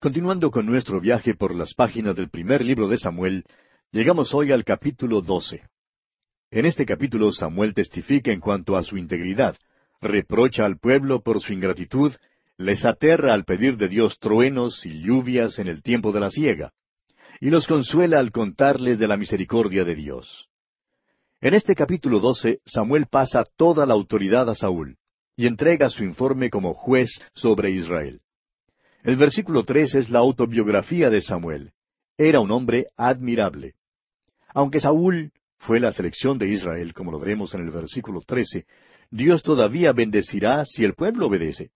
Continuando con nuestro viaje por las páginas del primer libro de Samuel, llegamos hoy al capítulo 12. En este capítulo Samuel testifica en cuanto a su integridad, reprocha al pueblo por su ingratitud, les aterra al pedir de Dios truenos y lluvias en el tiempo de la siega, y los consuela al contarles de la misericordia de Dios. En este capítulo 12 Samuel pasa toda la autoridad a Saúl, y entrega su informe como juez sobre Israel. El versículo tres es la autobiografía de Samuel. Era un hombre admirable. Aunque Saúl fue la selección de Israel, como lo veremos en el versículo trece, Dios todavía bendecirá si el pueblo obedece.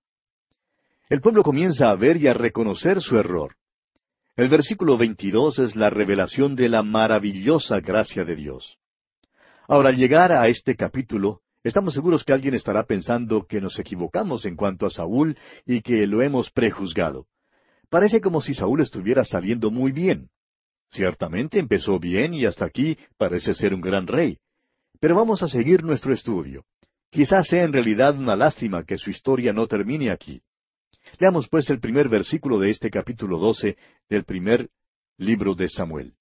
El pueblo comienza a ver y a reconocer su error. El versículo 22 es la revelación de la maravillosa gracia de Dios. Ahora, al llegar a este capítulo, Estamos seguros que alguien estará pensando que nos equivocamos en cuanto a Saúl y que lo hemos prejuzgado. Parece como si Saúl estuviera saliendo muy bien. Ciertamente empezó bien y hasta aquí parece ser un gran rey. Pero vamos a seguir nuestro estudio. Quizás sea en realidad una lástima que su historia no termine aquí. Leamos pues el primer versículo de este capítulo doce del primer libro de Samuel.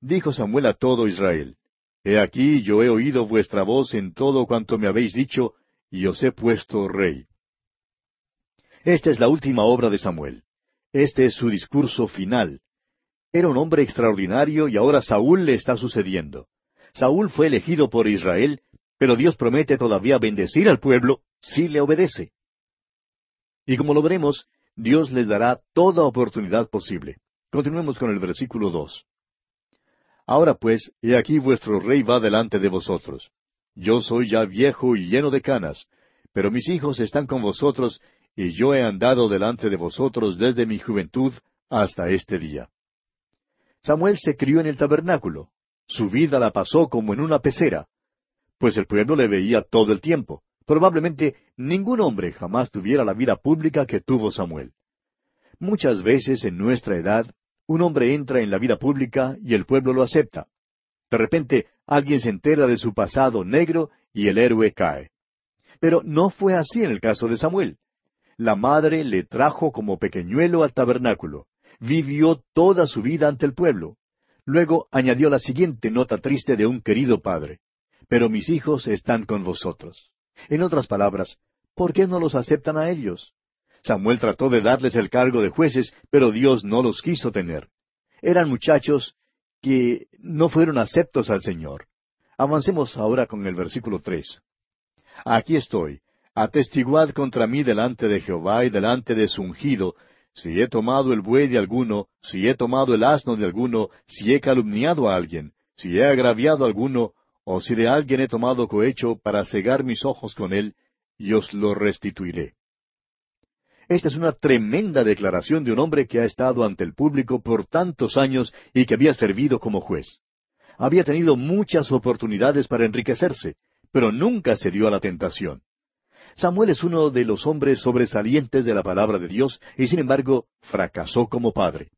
Dijo Samuel a todo Israel, He aquí yo he oído vuestra voz en todo cuanto me habéis dicho, y os he puesto rey. Esta es la última obra de Samuel. Este es su discurso final. Era un hombre extraordinario y ahora Saúl le está sucediendo. Saúl fue elegido por Israel, pero Dios promete todavía bendecir al pueblo si le obedece. Y como lo veremos, Dios les dará toda oportunidad posible. Continuemos con el versículo dos. Ahora pues, he aquí vuestro rey va delante de vosotros. Yo soy ya viejo y lleno de canas, pero mis hijos están con vosotros, y yo he andado delante de vosotros desde mi juventud hasta este día. Samuel se crió en el tabernáculo. Su vida la pasó como en una pecera, pues el pueblo le veía todo el tiempo. Probablemente ningún hombre jamás tuviera la vida pública que tuvo Samuel. Muchas veces en nuestra edad un hombre entra en la vida pública y el pueblo lo acepta. De repente alguien se entera de su pasado negro y el héroe cae. Pero no fue así en el caso de Samuel. La madre le trajo como pequeñuelo al tabernáculo. Vivió toda su vida ante el pueblo. Luego añadió la siguiente nota triste de un querido padre. Pero mis hijos están con vosotros. En otras palabras, ¿por qué no los aceptan a ellos? Samuel trató de darles el cargo de jueces, pero Dios no los quiso tener. Eran muchachos que no fueron aceptos al Señor. Avancemos ahora con el versículo tres. Aquí estoy. Atestiguad contra mí delante de Jehová y delante de su ungido, si he tomado el buey de alguno, si he tomado el asno de alguno, si he calumniado a alguien, si he agraviado a alguno, o si de alguien he tomado cohecho para cegar mis ojos con él, y os lo restituiré. Esta es una tremenda declaración de un hombre que ha estado ante el público por tantos años y que había servido como juez. Había tenido muchas oportunidades para enriquecerse, pero nunca se dio a la tentación. Samuel es uno de los hombres sobresalientes de la palabra de Dios y sin embargo fracasó como padre.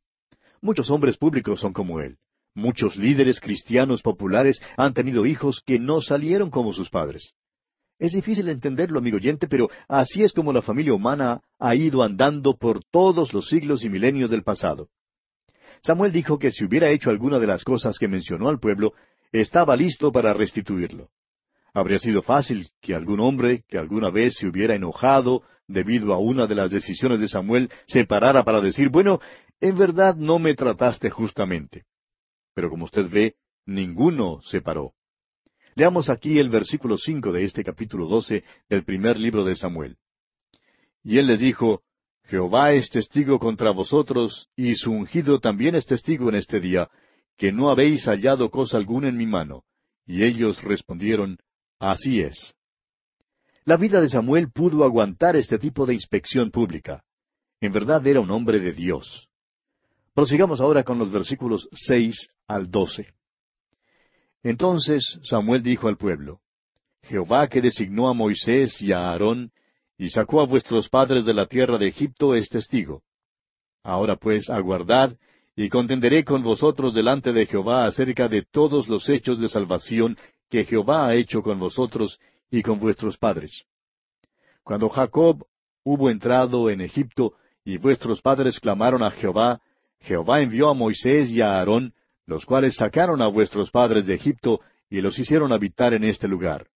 Muchos hombres públicos son como él. Muchos líderes cristianos populares han tenido hijos que no salieron como sus padres. Es difícil entenderlo, amigo oyente, pero así es como la familia humana ha ido andando por todos los siglos y milenios del pasado. Samuel dijo que si hubiera hecho alguna de las cosas que mencionó al pueblo, estaba listo para restituirlo. Habría sido fácil que algún hombre que alguna vez se hubiera enojado debido a una de las decisiones de Samuel se parara para decir, bueno, en verdad no me trataste justamente. Pero como usted ve, ninguno se paró. Leamos aquí el versículo cinco de este capítulo doce del primer libro de Samuel. Y él les dijo, Jehová es testigo contra vosotros, y su ungido también es testigo en este día, que no habéis hallado cosa alguna en mi mano. Y ellos respondieron, Así es. La vida de Samuel pudo aguantar este tipo de inspección pública. En verdad era un hombre de Dios. Prosigamos ahora con los versículos seis al doce. Entonces Samuel dijo al pueblo, Jehová que designó a Moisés y a Aarón, y sacó a vuestros padres de la tierra de Egipto, es testigo. Ahora pues aguardad, y contenderé con vosotros delante de Jehová acerca de todos los hechos de salvación que Jehová ha hecho con vosotros y con vuestros padres. Cuando Jacob hubo entrado en Egipto, y vuestros padres clamaron a Jehová, Jehová envió a Moisés y a Aarón, los cuales sacaron a vuestros padres de Egipto y los hicieron habitar en este lugar.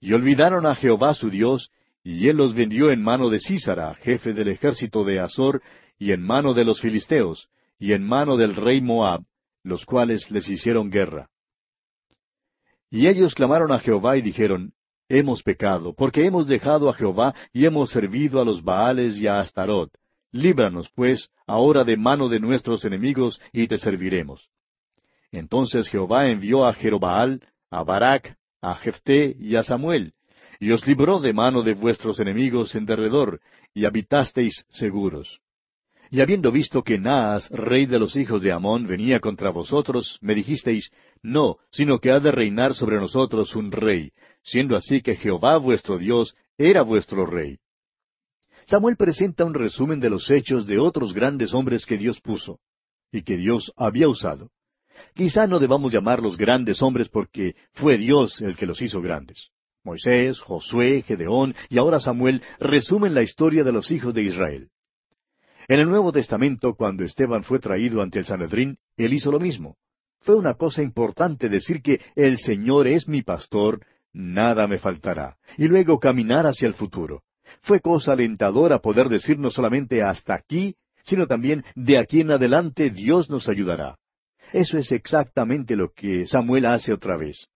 Y olvidaron a Jehová su Dios, y él los vendió en mano de Císara, jefe del ejército de Azor, y en mano de los filisteos, y en mano del rey Moab, los cuales les hicieron guerra. Y ellos clamaron a Jehová y dijeron, Hemos pecado, porque hemos dejado a Jehová y hemos servido a los Baales y a Astarot. Líbranos, pues, ahora de mano de nuestros enemigos, y te serviremos. Entonces Jehová envió a Jerobaal, a Barak, a Jefté y a Samuel, y os libró de mano de vuestros enemigos en derredor, y habitasteis seguros. Y habiendo visto que Naas, rey de los hijos de Amón, venía contra vosotros, me dijisteis, No, sino que ha de reinar sobre nosotros un rey, siendo así que Jehová vuestro Dios era vuestro rey. Samuel presenta un resumen de los hechos de otros grandes hombres que Dios puso, y que Dios había usado. Quizá no debamos llamarlos grandes hombres porque fue Dios el que los hizo grandes. Moisés, Josué, Gedeón y ahora Samuel resumen la historia de los hijos de Israel. En el Nuevo Testamento, cuando Esteban fue traído ante el Sanedrín, él hizo lo mismo. Fue una cosa importante decir que el Señor es mi pastor, nada me faltará, y luego caminar hacia el futuro. Fue cosa alentadora poder decir no solamente hasta aquí, sino también de aquí en adelante Dios nos ayudará. Eso es exactamente lo que Samuel hace otra vez.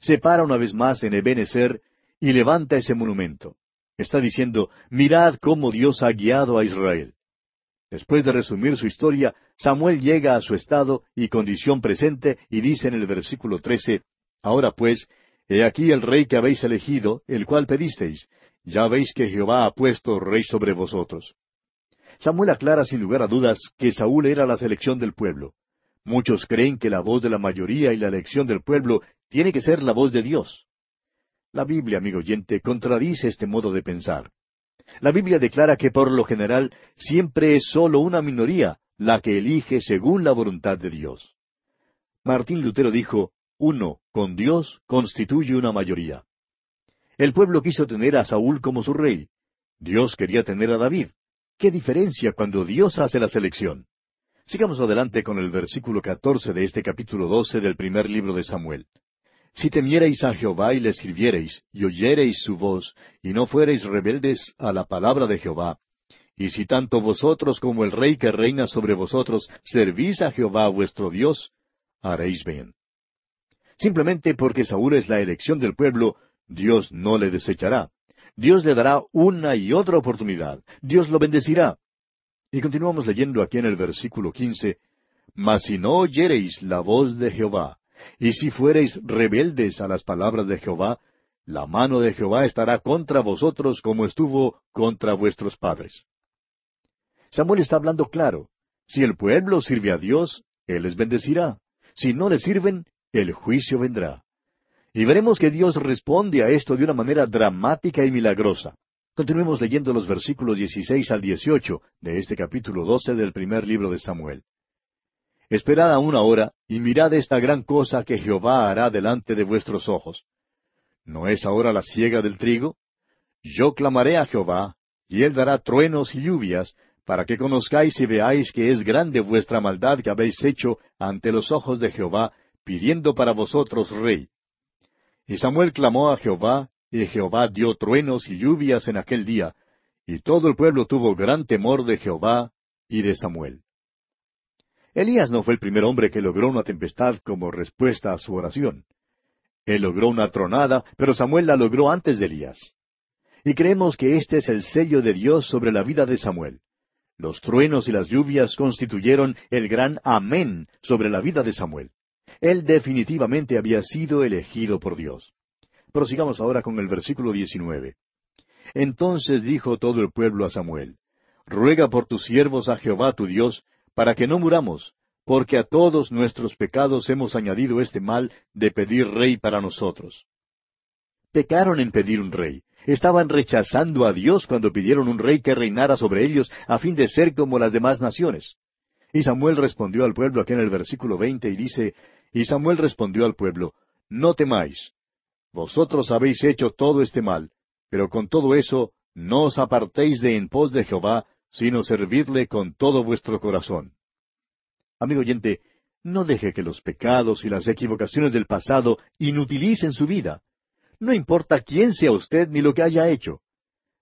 Se para una vez más en Ebenezer y levanta ese monumento. Está diciendo, mirad cómo Dios ha guiado a Israel. Después de resumir su historia, Samuel llega a su estado y condición presente y dice en el versículo trece, Ahora pues, he aquí el rey que habéis elegido, el cual pedisteis. Ya veis que Jehová ha puesto rey sobre vosotros. Samuel aclara sin lugar a dudas que Saúl era la selección del pueblo. Muchos creen que la voz de la mayoría y la elección del pueblo tiene que ser la voz de Dios. La Biblia, amigo oyente, contradice este modo de pensar. La Biblia declara que por lo general siempre es sólo una minoría la que elige según la voluntad de Dios. Martín Lutero dijo, uno, con Dios, constituye una mayoría. El pueblo quiso tener a Saúl como su rey. Dios quería tener a David. ¿Qué diferencia cuando Dios hace la selección? Sigamos adelante con el versículo catorce de este capítulo doce del primer libro de Samuel. Si temiereis a Jehová y le sirviereis, y oyereis su voz, y no fuereis rebeldes a la palabra de Jehová, y si tanto vosotros como el rey que reina sobre vosotros servís a Jehová vuestro Dios, haréis bien. Simplemente porque Saúl es la elección del pueblo, Dios no le desechará. Dios le dará una y otra oportunidad. Dios lo bendecirá. Y continuamos leyendo aquí en el versículo quince, Mas si no oyereis la voz de Jehová, y si fuereis rebeldes a las palabras de Jehová, la mano de Jehová estará contra vosotros como estuvo contra vuestros padres. Samuel está hablando claro. Si el pueblo sirve a Dios, Él les bendecirá. Si no le sirven, el juicio vendrá. Y veremos que Dios responde a esto de una manera dramática y milagrosa. Continuemos leyendo los versículos 16 al 18 de este capítulo 12 del primer libro de Samuel. Esperad aún ahora, y mirad esta gran cosa que Jehová hará delante de vuestros ojos. ¿No es ahora la siega del trigo? Yo clamaré a Jehová, y él dará truenos y lluvias, para que conozcáis y veáis que es grande vuestra maldad que habéis hecho ante los ojos de Jehová, pidiendo para vosotros rey. Y Samuel clamó a Jehová, y Jehová dio truenos y lluvias en aquel día, y todo el pueblo tuvo gran temor de Jehová y de Samuel. Elías no fue el primer hombre que logró una tempestad como respuesta a su oración. Él logró una tronada, pero Samuel la logró antes de Elías. Y creemos que este es el sello de Dios sobre la vida de Samuel. Los truenos y las lluvias constituyeron el gran amén sobre la vida de Samuel. Él definitivamente había sido elegido por Dios. Prosigamos ahora con el versículo 19. Entonces dijo todo el pueblo a Samuel, Ruega por tus siervos a Jehová tu Dios, para que no muramos, porque a todos nuestros pecados hemos añadido este mal de pedir rey para nosotros. Pecaron en pedir un rey. Estaban rechazando a Dios cuando pidieron un rey que reinara sobre ellos a fin de ser como las demás naciones. Y Samuel respondió al pueblo aquí en el versículo veinte y dice, Y Samuel respondió al pueblo, No temáis. Vosotros habéis hecho todo este mal, pero con todo eso no os apartéis de en pos de Jehová, sino servirle con todo vuestro corazón. Amigo oyente, no deje que los pecados y las equivocaciones del pasado inutilicen su vida. No importa quién sea usted ni lo que haya hecho.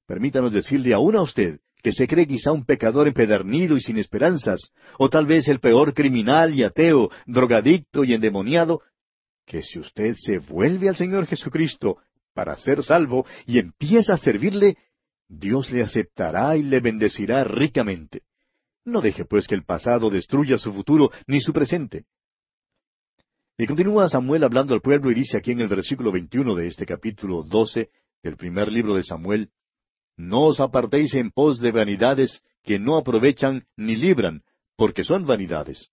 Permítanos decirle aún a usted que se cree quizá un pecador empedernido y sin esperanzas, o tal vez el peor criminal y ateo, drogadicto y endemoniado, que si usted se vuelve al Señor Jesucristo para ser salvo y empieza a servirle, Dios le aceptará y le bendecirá ricamente. No deje pues que el pasado destruya su futuro ni su presente. Y continúa Samuel hablando al pueblo y dice aquí en el versículo 21 de este capítulo 12 del primer libro de Samuel, No os apartéis en pos de vanidades que no aprovechan ni libran, porque son vanidades.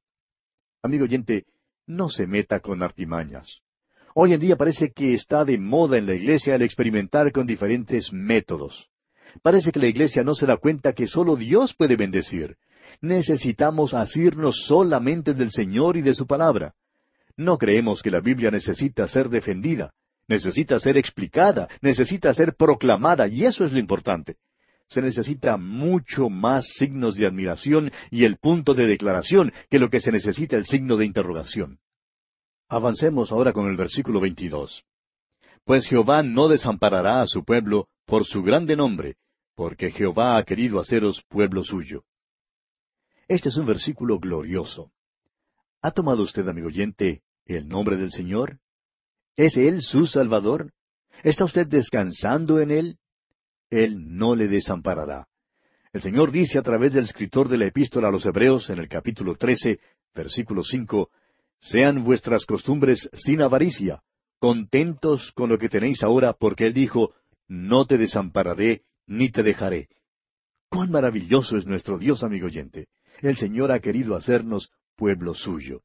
Amigo oyente, no se meta con artimañas. Hoy en día parece que está de moda en la iglesia el experimentar con diferentes métodos. Parece que la iglesia no se da cuenta que solo Dios puede bendecir. Necesitamos asirnos solamente del Señor y de su palabra. No creemos que la Biblia necesita ser defendida, necesita ser explicada, necesita ser proclamada, y eso es lo importante. Se necesita mucho más signos de admiración y el punto de declaración que lo que se necesita el signo de interrogación. Avancemos ahora con el versículo 22. Pues Jehová no desamparará a su pueblo por su grande nombre, porque Jehová ha querido haceros pueblo suyo. Este es un versículo glorioso. ¿Ha tomado usted, amigo oyente, el nombre del Señor? ¿Es Él su Salvador? ¿Está usted descansando en Él? Él no le desamparará. El Señor dice a través del escritor de la epístola a los Hebreos en el capítulo 13, versículo 5, Sean vuestras costumbres sin avaricia, contentos con lo que tenéis ahora, porque Él dijo, No te desampararé ni te dejaré. Cuán maravilloso es nuestro Dios, amigo oyente. El Señor ha querido hacernos pueblo suyo.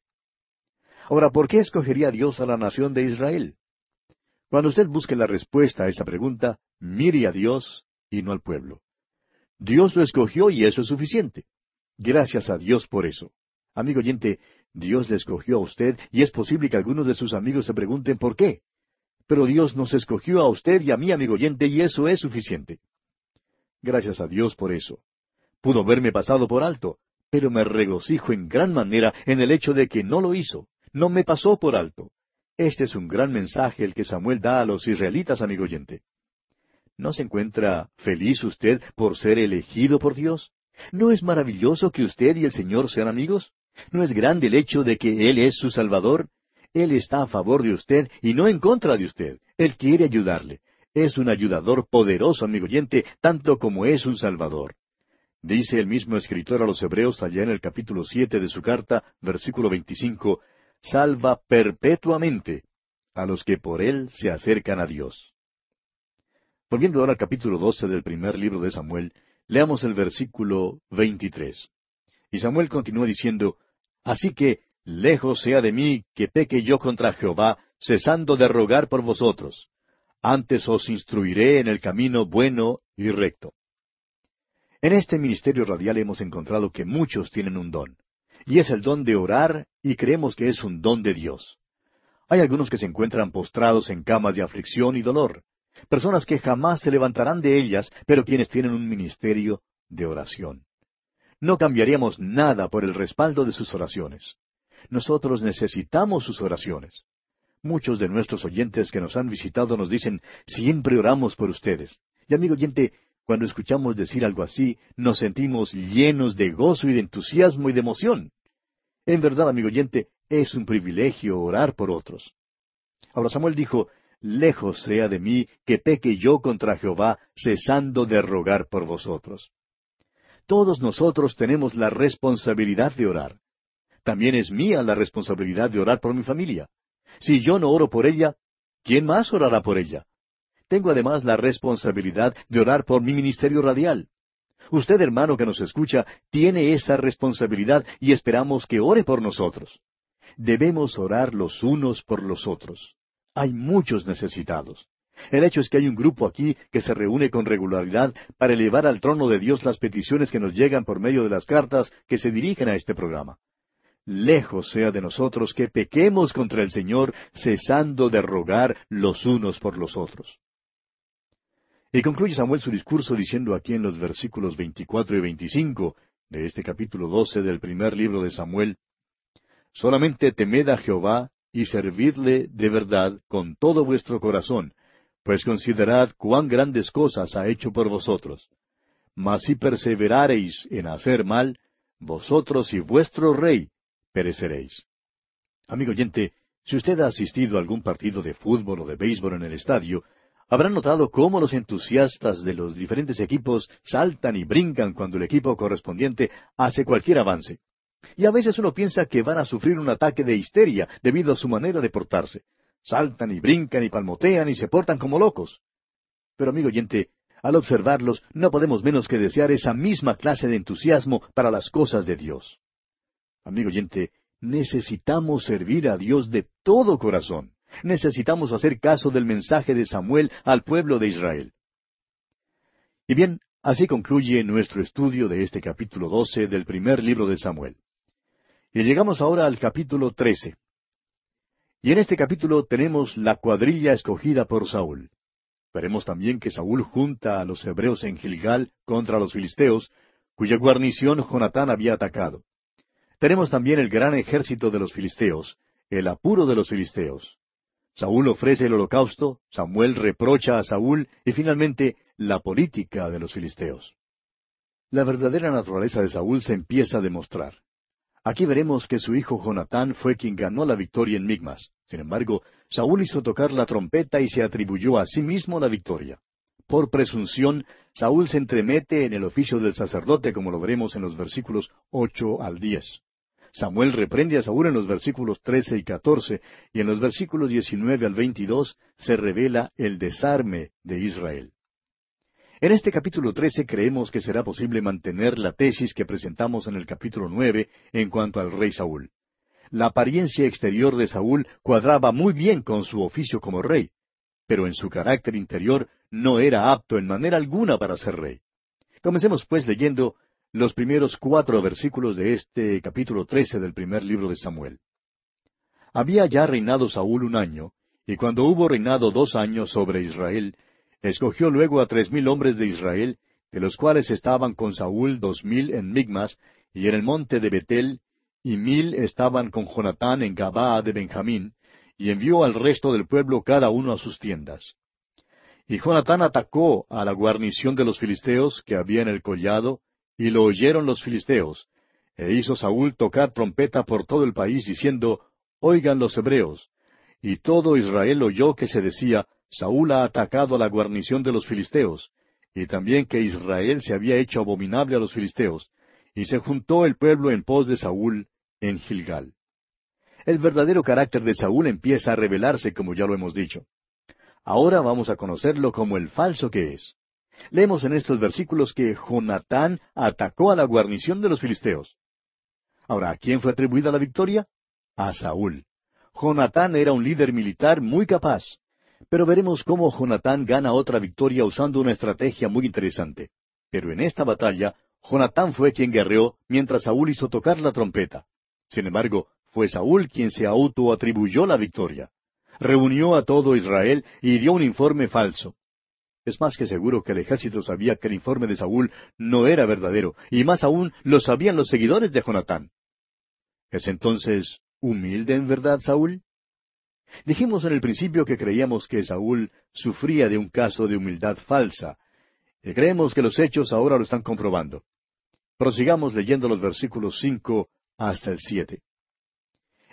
Ahora, ¿por qué escogería Dios a la nación de Israel? Cuando usted busque la respuesta a esa pregunta, mire a Dios y no al pueblo. Dios lo escogió y eso es suficiente. Gracias a Dios por eso. Amigo oyente, Dios le escogió a usted y es posible que algunos de sus amigos se pregunten por qué. Pero Dios nos escogió a usted y a mí, amigo oyente, y eso es suficiente. Gracias a Dios por eso. Pudo verme pasado por alto, pero me regocijo en gran manera en el hecho de que no lo hizo, no me pasó por alto. Este es un gran mensaje el que Samuel da a los israelitas, amigo oyente. ¿No se encuentra feliz usted por ser elegido por Dios? ¿No es maravilloso que usted y el Señor sean amigos? ¿No es grande el hecho de que Él es su Salvador? Él está a favor de usted y no en contra de usted. Él quiere ayudarle. Es un ayudador poderoso, amigo oyente, tanto como es un Salvador. Dice el mismo escritor a los Hebreos allá en el capítulo siete de su carta, versículo veinticinco, salva perpetuamente a los que por él se acercan a Dios. Volviendo ahora al capítulo doce del primer libro de Samuel, leamos el versículo veintitrés. Y Samuel continúa diciendo, Así que, lejos sea de mí que peque yo contra Jehová, cesando de rogar por vosotros antes os instruiré en el camino bueno y recto. En este ministerio radial hemos encontrado que muchos tienen un don, y es el don de orar, y creemos que es un don de Dios. Hay algunos que se encuentran postrados en camas de aflicción y dolor, personas que jamás se levantarán de ellas, pero quienes tienen un ministerio de oración. No cambiaríamos nada por el respaldo de sus oraciones. Nosotros necesitamos sus oraciones. Muchos de nuestros oyentes que nos han visitado nos dicen, siempre oramos por ustedes. Y amigo oyente, cuando escuchamos decir algo así, nos sentimos llenos de gozo y de entusiasmo y de emoción. En verdad, amigo oyente, es un privilegio orar por otros. Ahora Samuel dijo, Lejos sea de mí que peque yo contra Jehová, cesando de rogar por vosotros. Todos nosotros tenemos la responsabilidad de orar. También es mía la responsabilidad de orar por mi familia. Si yo no oro por ella, ¿quién más orará por ella? Tengo además la responsabilidad de orar por mi ministerio radial. Usted, hermano que nos escucha, tiene esa responsabilidad y esperamos que ore por nosotros. Debemos orar los unos por los otros. Hay muchos necesitados. El hecho es que hay un grupo aquí que se reúne con regularidad para elevar al trono de Dios las peticiones que nos llegan por medio de las cartas que se dirigen a este programa lejos sea de nosotros que pequemos contra el Señor, cesando de rogar los unos por los otros. Y concluye Samuel su discurso diciendo aquí en los versículos 24 y 25 de este capítulo 12 del primer libro de Samuel, Solamente temed a Jehová y servidle de verdad con todo vuestro corazón, pues considerad cuán grandes cosas ha hecho por vosotros. Mas si perseverareis en hacer mal, vosotros y vuestro rey pereceréis. Amigo oyente, si usted ha asistido a algún partido de fútbol o de béisbol en el estadio, habrá notado cómo los entusiastas de los diferentes equipos saltan y brincan cuando el equipo correspondiente hace cualquier avance. Y a veces uno piensa que van a sufrir un ataque de histeria debido a su manera de portarse. Saltan y brincan y palmotean y se portan como locos. Pero amigo oyente, al observarlos no podemos menos que desear esa misma clase de entusiasmo para las cosas de Dios. Amigo oyente, necesitamos servir a Dios de todo corazón. Necesitamos hacer caso del mensaje de Samuel al pueblo de Israel. Y bien, así concluye nuestro estudio de este capítulo doce del primer libro de Samuel. Y llegamos ahora al capítulo trece. Y en este capítulo tenemos la cuadrilla escogida por Saúl. Veremos también que Saúl junta a los hebreos en Gilgal contra los filisteos, cuya guarnición Jonatán había atacado. Tenemos también el gran ejército de los filisteos, el apuro de los filisteos. Saúl ofrece el holocausto, Samuel reprocha a Saúl y finalmente la política de los filisteos. La verdadera naturaleza de Saúl se empieza a demostrar. Aquí veremos que su hijo Jonatán fue quien ganó la victoria en Migmas. Sin embargo, Saúl hizo tocar la trompeta y se atribuyó a sí mismo la victoria. Por presunción, Saúl se entremete en el oficio del sacerdote, como lo veremos en los versículos ocho al diez. Samuel reprende a Saúl en los versículos trece y catorce, y en los versículos diecinueve al veintidós se revela el desarme de Israel. En este capítulo 13 creemos que será posible mantener la tesis que presentamos en el capítulo nueve en cuanto al rey Saúl. La apariencia exterior de Saúl cuadraba muy bien con su oficio como rey, pero en su carácter interior no era apto en manera alguna para ser rey. Comencemos pues leyendo los primeros cuatro versículos de este capítulo trece del primer libro de Samuel. Había ya reinado Saúl un año, y cuando hubo reinado dos años sobre Israel, Escogió luego a tres mil hombres de Israel, de los cuales estaban con Saúl dos mil en Migmas y en el monte de Betel, y mil estaban con Jonatán en Gabaa de Benjamín, y envió al resto del pueblo cada uno a sus tiendas. Y Jonatán atacó a la guarnición de los filisteos que había en el collado, y lo oyeron los filisteos, e hizo Saúl tocar trompeta por todo el país, diciendo, Oigan los hebreos. Y todo Israel oyó que se decía, Saúl ha atacado a la guarnición de los filisteos, y también que Israel se había hecho abominable a los filisteos, y se juntó el pueblo en pos de Saúl en Gilgal. El verdadero carácter de Saúl empieza a revelarse, como ya lo hemos dicho. Ahora vamos a conocerlo como el falso que es. Leemos en estos versículos que Jonatán atacó a la guarnición de los filisteos. Ahora, ¿a quién fue atribuida la victoria? A Saúl. Jonatán era un líder militar muy capaz. Pero veremos cómo Jonatán gana otra victoria usando una estrategia muy interesante. Pero en esta batalla, Jonatán fue quien guerreó mientras Saúl hizo tocar la trompeta. Sin embargo, fue Saúl quien se autoatribuyó la victoria. Reunió a todo Israel y dio un informe falso. Es más que seguro que el ejército sabía que el informe de Saúl no era verdadero, y más aún lo sabían los seguidores de Jonatán. ¿Es entonces humilde en verdad Saúl? Dijimos en el principio que creíamos que Saúl sufría de un caso de humildad falsa, y creemos que los hechos ahora lo están comprobando. Prosigamos leyendo los versículos cinco hasta el siete.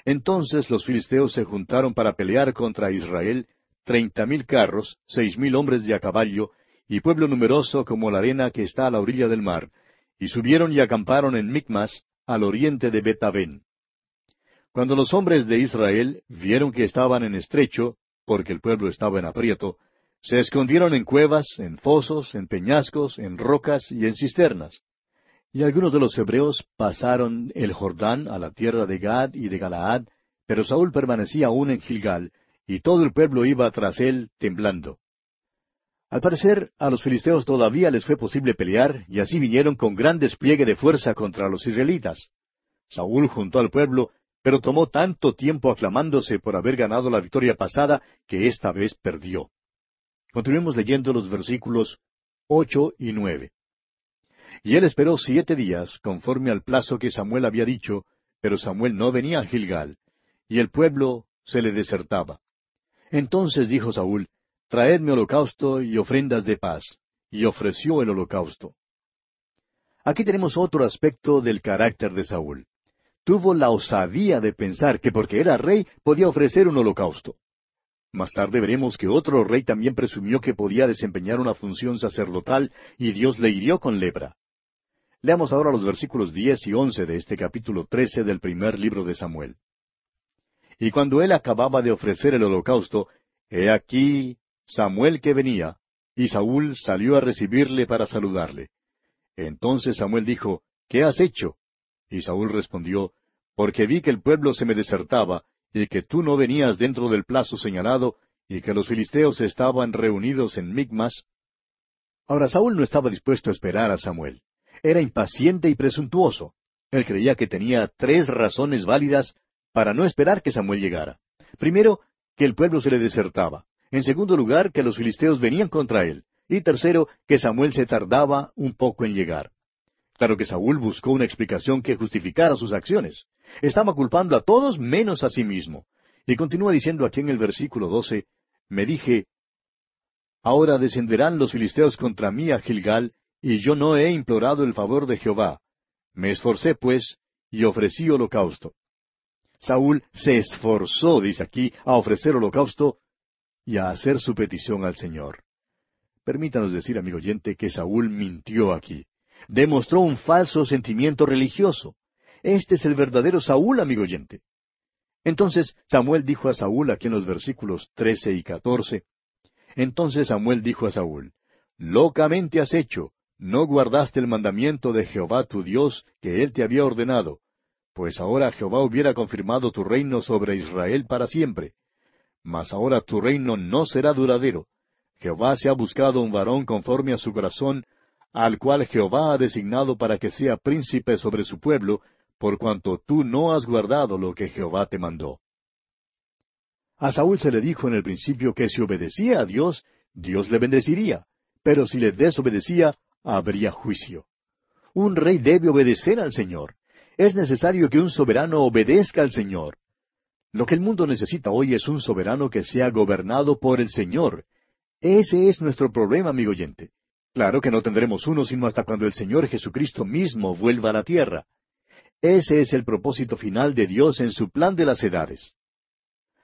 Entonces los filisteos se juntaron para pelear contra Israel, treinta mil carros, seis mil hombres de a caballo, y pueblo numeroso como la arena que está a la orilla del mar, y subieron y acamparon en Micmas, al oriente de Betavén. Cuando los hombres de Israel vieron que estaban en estrecho, porque el pueblo estaba en aprieto, se escondieron en cuevas, en fosos, en peñascos, en rocas y en cisternas. Y algunos de los hebreos pasaron el Jordán a la tierra de Gad y de Galaad, pero Saúl permanecía aún en Gilgal, y todo el pueblo iba tras él temblando. Al parecer, a los filisteos todavía les fue posible pelear, y así vinieron con gran despliegue de fuerza contra los israelitas. Saúl juntó al pueblo pero tomó tanto tiempo aclamándose por haber ganado la victoria pasada que esta vez perdió. Continuemos leyendo los versículos ocho y nueve. Y él esperó siete días, conforme al plazo que Samuel había dicho, pero Samuel no venía a Gilgal, y el pueblo se le desertaba. Entonces dijo Saúl, Traedme holocausto y ofrendas de paz, y ofreció el holocausto. Aquí tenemos otro aspecto del carácter de Saúl. Tuvo la osadía de pensar que porque era rey podía ofrecer un holocausto. Más tarde veremos que otro rey también presumió que podía desempeñar una función sacerdotal y Dios le hirió con lepra. Leamos ahora los versículos diez y once de este capítulo trece del primer libro de Samuel. Y cuando él acababa de ofrecer el holocausto, he aquí Samuel que venía, y Saúl salió a recibirle para saludarle. Entonces Samuel dijo, ¿Qué has hecho? Y Saúl respondió, Porque vi que el pueblo se me desertaba, y que tú no venías dentro del plazo señalado, y que los filisteos estaban reunidos en Migmas. Ahora Saúl no estaba dispuesto a esperar a Samuel. Era impaciente y presuntuoso. Él creía que tenía tres razones válidas para no esperar que Samuel llegara. Primero, que el pueblo se le desertaba. En segundo lugar, que los filisteos venían contra él. Y tercero, que Samuel se tardaba un poco en llegar. Claro que Saúl buscó una explicación que justificara sus acciones. Estaba culpando a todos menos a sí mismo. Y continúa diciendo aquí en el versículo doce, me dije, Ahora descenderán los filisteos contra mí a Gilgal, y yo no he implorado el favor de Jehová. Me esforcé, pues, y ofrecí holocausto. Saúl se esforzó, dice aquí, a ofrecer holocausto y a hacer su petición al Señor. Permítanos decir, amigo oyente, que Saúl mintió aquí. Demostró un falso sentimiento religioso. Este es el verdadero Saúl, amigo oyente. Entonces Samuel dijo a Saúl aquí en los versículos trece y catorce, Entonces Samuel dijo a Saúl, Locamente has hecho, no guardaste el mandamiento de Jehová tu Dios que él te había ordenado, pues ahora Jehová hubiera confirmado tu reino sobre Israel para siempre. Mas ahora tu reino no será duradero, Jehová se ha buscado un varón conforme a su corazón, al cual Jehová ha designado para que sea príncipe sobre su pueblo, por cuanto tú no has guardado lo que Jehová te mandó. A Saúl se le dijo en el principio que si obedecía a Dios, Dios le bendeciría, pero si le desobedecía, habría juicio. Un rey debe obedecer al Señor. Es necesario que un soberano obedezca al Señor. Lo que el mundo necesita hoy es un soberano que sea gobernado por el Señor, ese es nuestro problema, amigo oyente. Claro que no tendremos uno sino hasta cuando el Señor Jesucristo mismo vuelva a la tierra. Ese es el propósito final de Dios en su plan de las edades.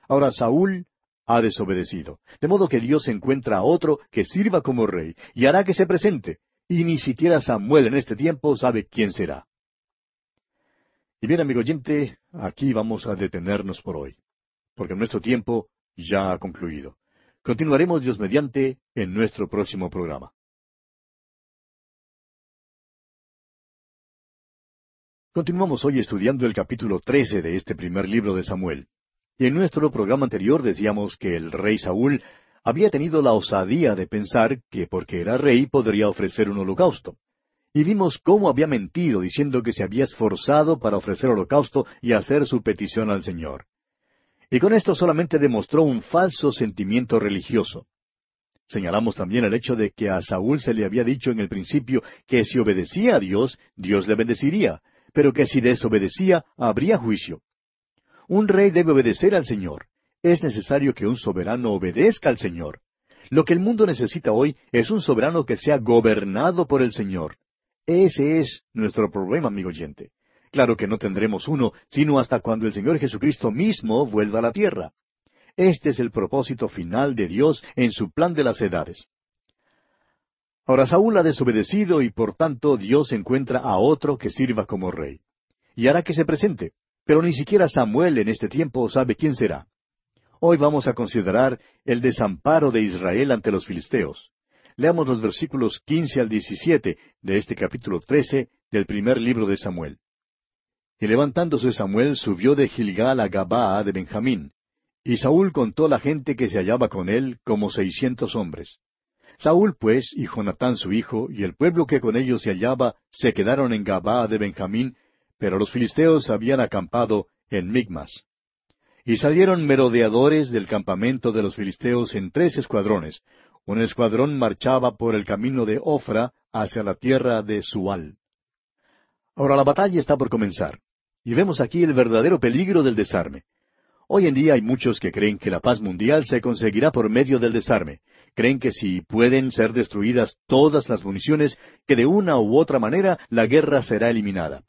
Ahora Saúl ha desobedecido, de modo que Dios encuentra a otro que sirva como rey y hará que se presente, y ni siquiera Samuel en este tiempo sabe quién será. Y bien, amigo oyente, aquí vamos a detenernos por hoy, porque nuestro tiempo ya ha concluido. Continuaremos Dios mediante en nuestro próximo programa. Continuamos hoy estudiando el capítulo 13 de este primer libro de Samuel. Y en nuestro programa anterior decíamos que el rey Saúl había tenido la osadía de pensar que porque era rey podría ofrecer un holocausto. Y vimos cómo había mentido diciendo que se había esforzado para ofrecer holocausto y hacer su petición al Señor. Y con esto solamente demostró un falso sentimiento religioso. Señalamos también el hecho de que a Saúl se le había dicho en el principio que si obedecía a Dios, Dios le bendeciría, pero que si desobedecía, habría juicio. Un rey debe obedecer al Señor. Es necesario que un soberano obedezca al Señor. Lo que el mundo necesita hoy es un soberano que sea gobernado por el Señor. Ese es nuestro problema, amigo oyente. Claro que no tendremos uno, sino hasta cuando el Señor Jesucristo mismo vuelva a la tierra. Este es el propósito final de Dios en su plan de las edades. Ahora Saúl ha desobedecido y por tanto Dios encuentra a otro que sirva como rey. Y hará que se presente, pero ni siquiera Samuel en este tiempo sabe quién será. Hoy vamos a considerar el desamparo de Israel ante los filisteos. Leamos los versículos quince al diecisiete de este capítulo trece del primer libro de Samuel. Y levantándose Samuel subió de Gilgal a Gabaa de Benjamín. Y Saúl contó la gente que se hallaba con él como seiscientos hombres. Saúl pues y Jonatán su hijo y el pueblo que con ellos se hallaba se quedaron en Gabaa de Benjamín, pero los filisteos habían acampado en Migmas. Y salieron merodeadores del campamento de los filisteos en tres escuadrones, un escuadrón marchaba por el camino de Ofra hacia la tierra de Sual. Ahora la batalla está por comenzar, y vemos aquí el verdadero peligro del desarme. Hoy en día hay muchos que creen que la paz mundial se conseguirá por medio del desarme. Creen que si pueden ser destruidas todas las municiones, que de una u otra manera la guerra será eliminada.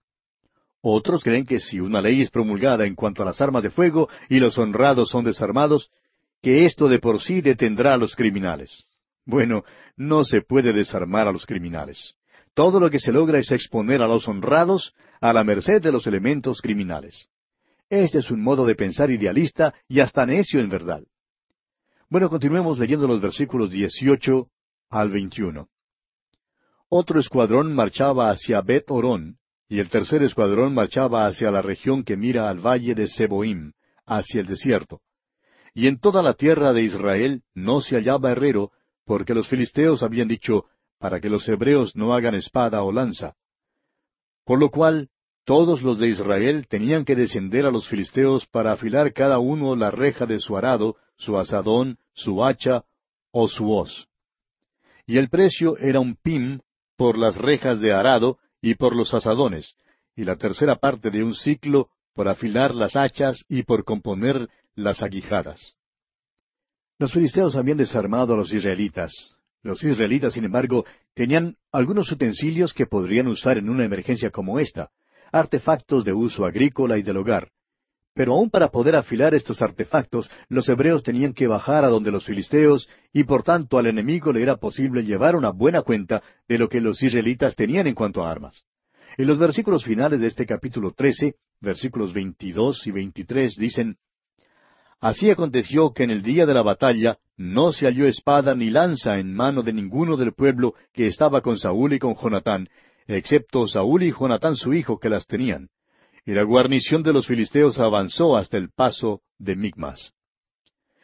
Otros creen que si una ley es promulgada en cuanto a las armas de fuego y los honrados son desarmados, que esto de por sí detendrá a los criminales. Bueno, no se puede desarmar a los criminales. Todo lo que se logra es exponer a los honrados a la merced de los elementos criminales. Este es un modo de pensar idealista y hasta necio en verdad. Bueno, continuemos leyendo los versículos 18 al 21. Otro escuadrón marchaba hacia Bet Orón, y el tercer escuadrón marchaba hacia la región que mira al valle de Seboim, hacia el desierto. Y en toda la tierra de Israel no se hallaba herrero, porque los filisteos habían dicho, para que los hebreos no hagan espada o lanza. Por lo cual todos los de Israel tenían que descender a los filisteos para afilar cada uno la reja de su arado, su asadón, su hacha o su hoz. Y el precio era un pim por las rejas de arado y por los asadones, y la tercera parte de un ciclo por afilar las hachas y por componer las aguijadas. Los filisteos habían desarmado a los israelitas. Los israelitas, sin embargo, tenían algunos utensilios que podrían usar en una emergencia como esta, artefactos de uso agrícola y del hogar. Pero aun para poder afilar estos artefactos, los hebreos tenían que bajar a donde los filisteos, y por tanto al enemigo le era posible llevar una buena cuenta de lo que los israelitas tenían en cuanto a armas. En los versículos finales de este capítulo 13, versículos 22 y 23 dicen, Así aconteció que en el día de la batalla no se halló espada ni lanza en mano de ninguno del pueblo que estaba con Saúl y con Jonatán, excepto Saúl y Jonatán su hijo que las tenían. Y la guarnición de los filisteos avanzó hasta el paso de Migmas.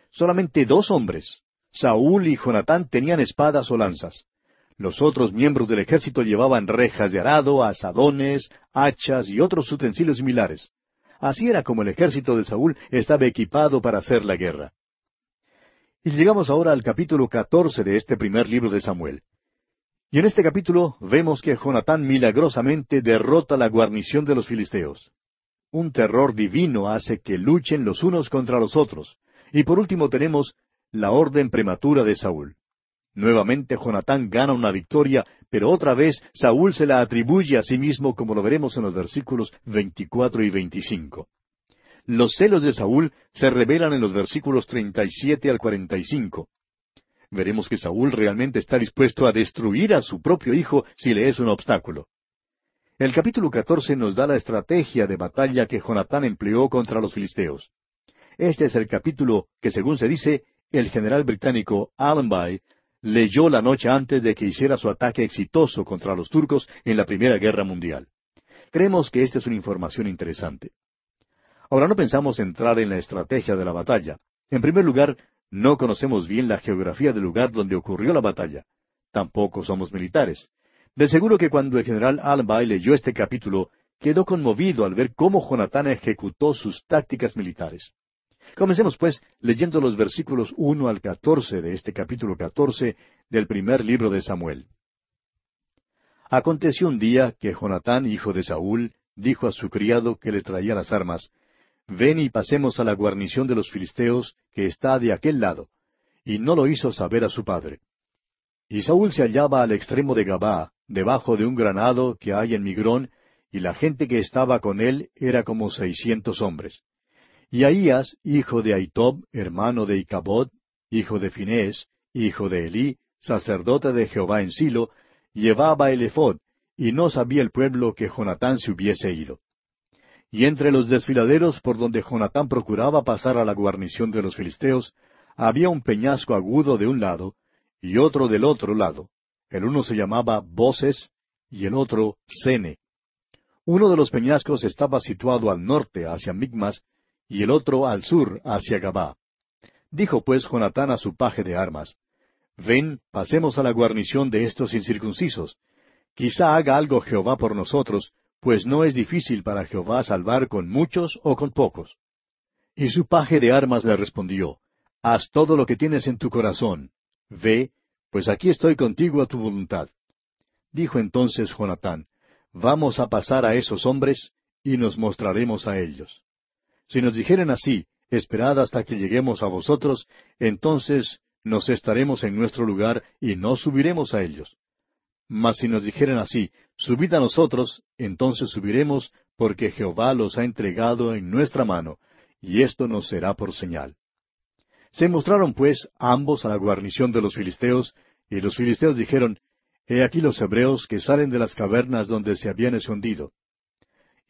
Solamente dos hombres, Saúl y Jonatán, tenían espadas o lanzas. Los otros miembros del ejército llevaban rejas de arado, asadones, hachas y otros utensilios similares. Así era como el ejército de Saúl estaba equipado para hacer la guerra. Y llegamos ahora al capítulo catorce de este primer libro de Samuel. Y en este capítulo vemos que Jonatán milagrosamente derrota la guarnición de los filisteos. Un terror divino hace que luchen los unos contra los otros. Y por último tenemos la orden prematura de Saúl. Nuevamente Jonatán gana una victoria, pero otra vez Saúl se la atribuye a sí mismo, como lo veremos en los versículos 24 y 25. Los celos de Saúl se revelan en los versículos 37 al 45. Veremos que Saúl realmente está dispuesto a destruir a su propio hijo si le es un obstáculo. El capítulo 14 nos da la estrategia de batalla que Jonatán empleó contra los filisteos. Este es el capítulo que, según se dice, el general británico Allenby leyó la noche antes de que hiciera su ataque exitoso contra los turcos en la Primera Guerra Mundial. Creemos que esta es una información interesante. Ahora no pensamos entrar en la estrategia de la batalla. En primer lugar, no conocemos bien la geografía del lugar donde ocurrió la batalla. Tampoco somos militares. De seguro que cuando el general Alba leyó este capítulo, quedó conmovido al ver cómo Jonatán ejecutó sus tácticas militares. Comencemos, pues, leyendo los versículos uno al catorce de este capítulo catorce del primer libro de Samuel. Aconteció un día que Jonatán, hijo de Saúl, dijo a su criado que le traía las armas, Ven y pasemos a la guarnición de los filisteos que está de aquel lado. Y no lo hizo saber a su padre. Y Saúl se hallaba al extremo de Gabá, debajo de un granado que hay en Migrón, y la gente que estaba con él era como seiscientos hombres. Y Ahías, hijo de Aitob, hermano de Icabod, hijo de Finés, hijo de Elí, sacerdote de Jehová en Silo, llevaba el ephod, y no sabía el pueblo que Jonatán se hubiese ido. Y entre los desfiladeros por donde Jonatán procuraba pasar a la guarnición de los filisteos, había un peñasco agudo de un lado, y otro del otro lado. El uno se llamaba Boses, y el otro Sene. Uno de los peñascos estaba situado al norte, hacia Migmas, y el otro al sur, hacia Gabá. Dijo pues Jonatán a su paje de armas, Ven, pasemos a la guarnición de estos incircuncisos. Quizá haga algo Jehová por nosotros, pues no es difícil para Jehová salvar con muchos o con pocos. Y su paje de armas le respondió, Haz todo lo que tienes en tu corazón. Ve, Pues aquí estoy contigo a tu voluntad. Dijo entonces Jonatán, Vamos a pasar a esos hombres, y nos mostraremos a ellos. Si nos dijeren así, esperad hasta que lleguemos a vosotros, entonces nos estaremos en nuestro lugar y no subiremos a ellos. Mas si nos dijeren así, subid a nosotros, entonces subiremos, porque Jehová los ha entregado en nuestra mano, y esto nos será por señal. Se mostraron pues ambos a la guarnición de los filisteos, y los filisteos dijeron, He aquí los hebreos que salen de las cavernas donde se habían escondido.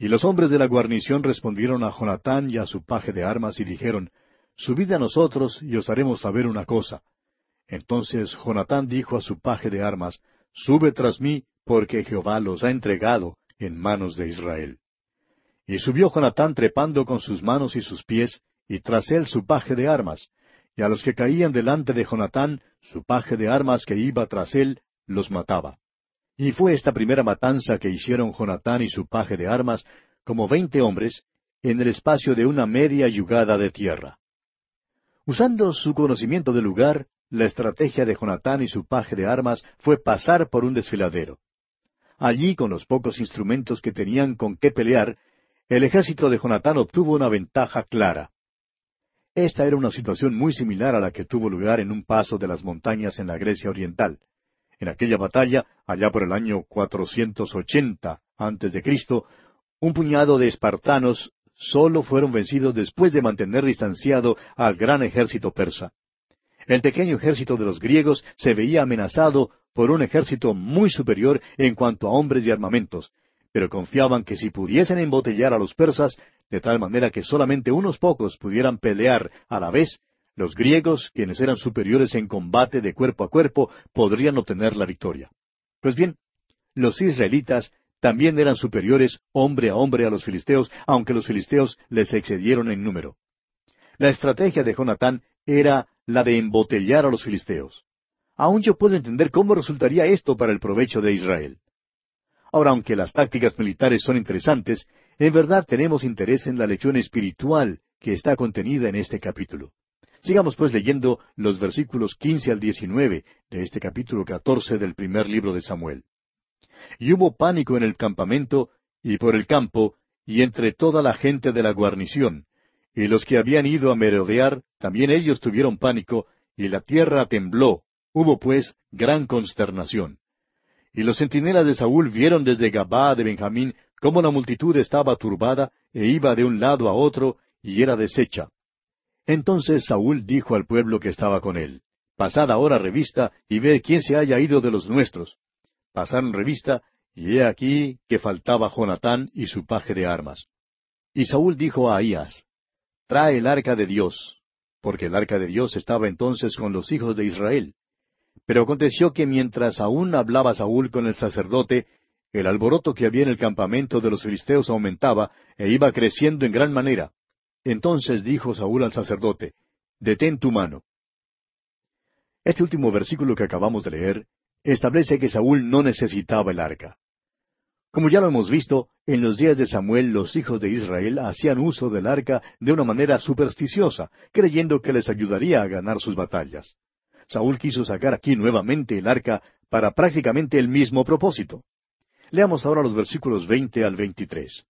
Y los hombres de la guarnición respondieron a Jonatán y a su paje de armas y dijeron, Subid a nosotros y os haremos saber una cosa. Entonces Jonatán dijo a su paje de armas, Sube tras mí, porque Jehová los ha entregado en manos de Israel. Y subió Jonatán trepando con sus manos y sus pies, y tras él su paje de armas, y a los que caían delante de Jonatán, su paje de armas que iba tras él, los mataba. Y fue esta primera matanza que hicieron Jonatán y su paje de armas, como veinte hombres, en el espacio de una media yugada de tierra. Usando su conocimiento del lugar, la estrategia de Jonatán y su paje de armas fue pasar por un desfiladero. Allí, con los pocos instrumentos que tenían con qué pelear, el ejército de Jonatán obtuvo una ventaja clara. Esta era una situación muy similar a la que tuvo lugar en un paso de las montañas en la Grecia Oriental. En aquella batalla, allá por el año 480 antes de Cristo, un puñado de espartanos solo fueron vencidos después de mantener distanciado al gran ejército persa. El pequeño ejército de los griegos se veía amenazado por un ejército muy superior en cuanto a hombres y armamentos, pero confiaban que si pudiesen embotellar a los persas, de tal manera que solamente unos pocos pudieran pelear a la vez, los griegos, quienes eran superiores en combate de cuerpo a cuerpo, podrían obtener la victoria. Pues bien, los israelitas también eran superiores hombre a hombre a los filisteos, aunque los filisteos les excedieron en número. La estrategia de Jonatán era la de embotellar a los filisteos. Aún yo puedo entender cómo resultaría esto para el provecho de Israel. Ahora, aunque las tácticas militares son interesantes, en verdad tenemos interés en la lección espiritual que está contenida en este capítulo. Sigamos pues leyendo los versículos quince al diecinueve de este capítulo catorce del primer libro de Samuel. Y hubo pánico en el campamento y por el campo y entre toda la gente de la guarnición, y los que habían ido a merodear, también ellos tuvieron pánico, y la tierra tembló, hubo pues gran consternación. Y los centinelas de Saúl vieron desde Gabá de Benjamín cómo la multitud estaba turbada e iba de un lado a otro y era deshecha. Entonces Saúl dijo al pueblo que estaba con él, Pasad ahora revista y ved quién se haya ido de los nuestros. Pasaron revista, y he aquí que faltaba Jonatán y su paje de armas. Y Saúl dijo a Ahías, Trae el arca de Dios, porque el arca de Dios estaba entonces con los hijos de Israel. Pero aconteció que mientras aún hablaba Saúl con el sacerdote, el alboroto que había en el campamento de los filisteos aumentaba e iba creciendo en gran manera. Entonces dijo Saúl al sacerdote, Detén tu mano. Este último versículo que acabamos de leer establece que Saúl no necesitaba el arca. Como ya lo hemos visto, en los días de Samuel los hijos de Israel hacían uso del arca de una manera supersticiosa, creyendo que les ayudaría a ganar sus batallas. Saúl quiso sacar aquí nuevamente el arca para prácticamente el mismo propósito. Leamos ahora los versículos veinte al veintitrés.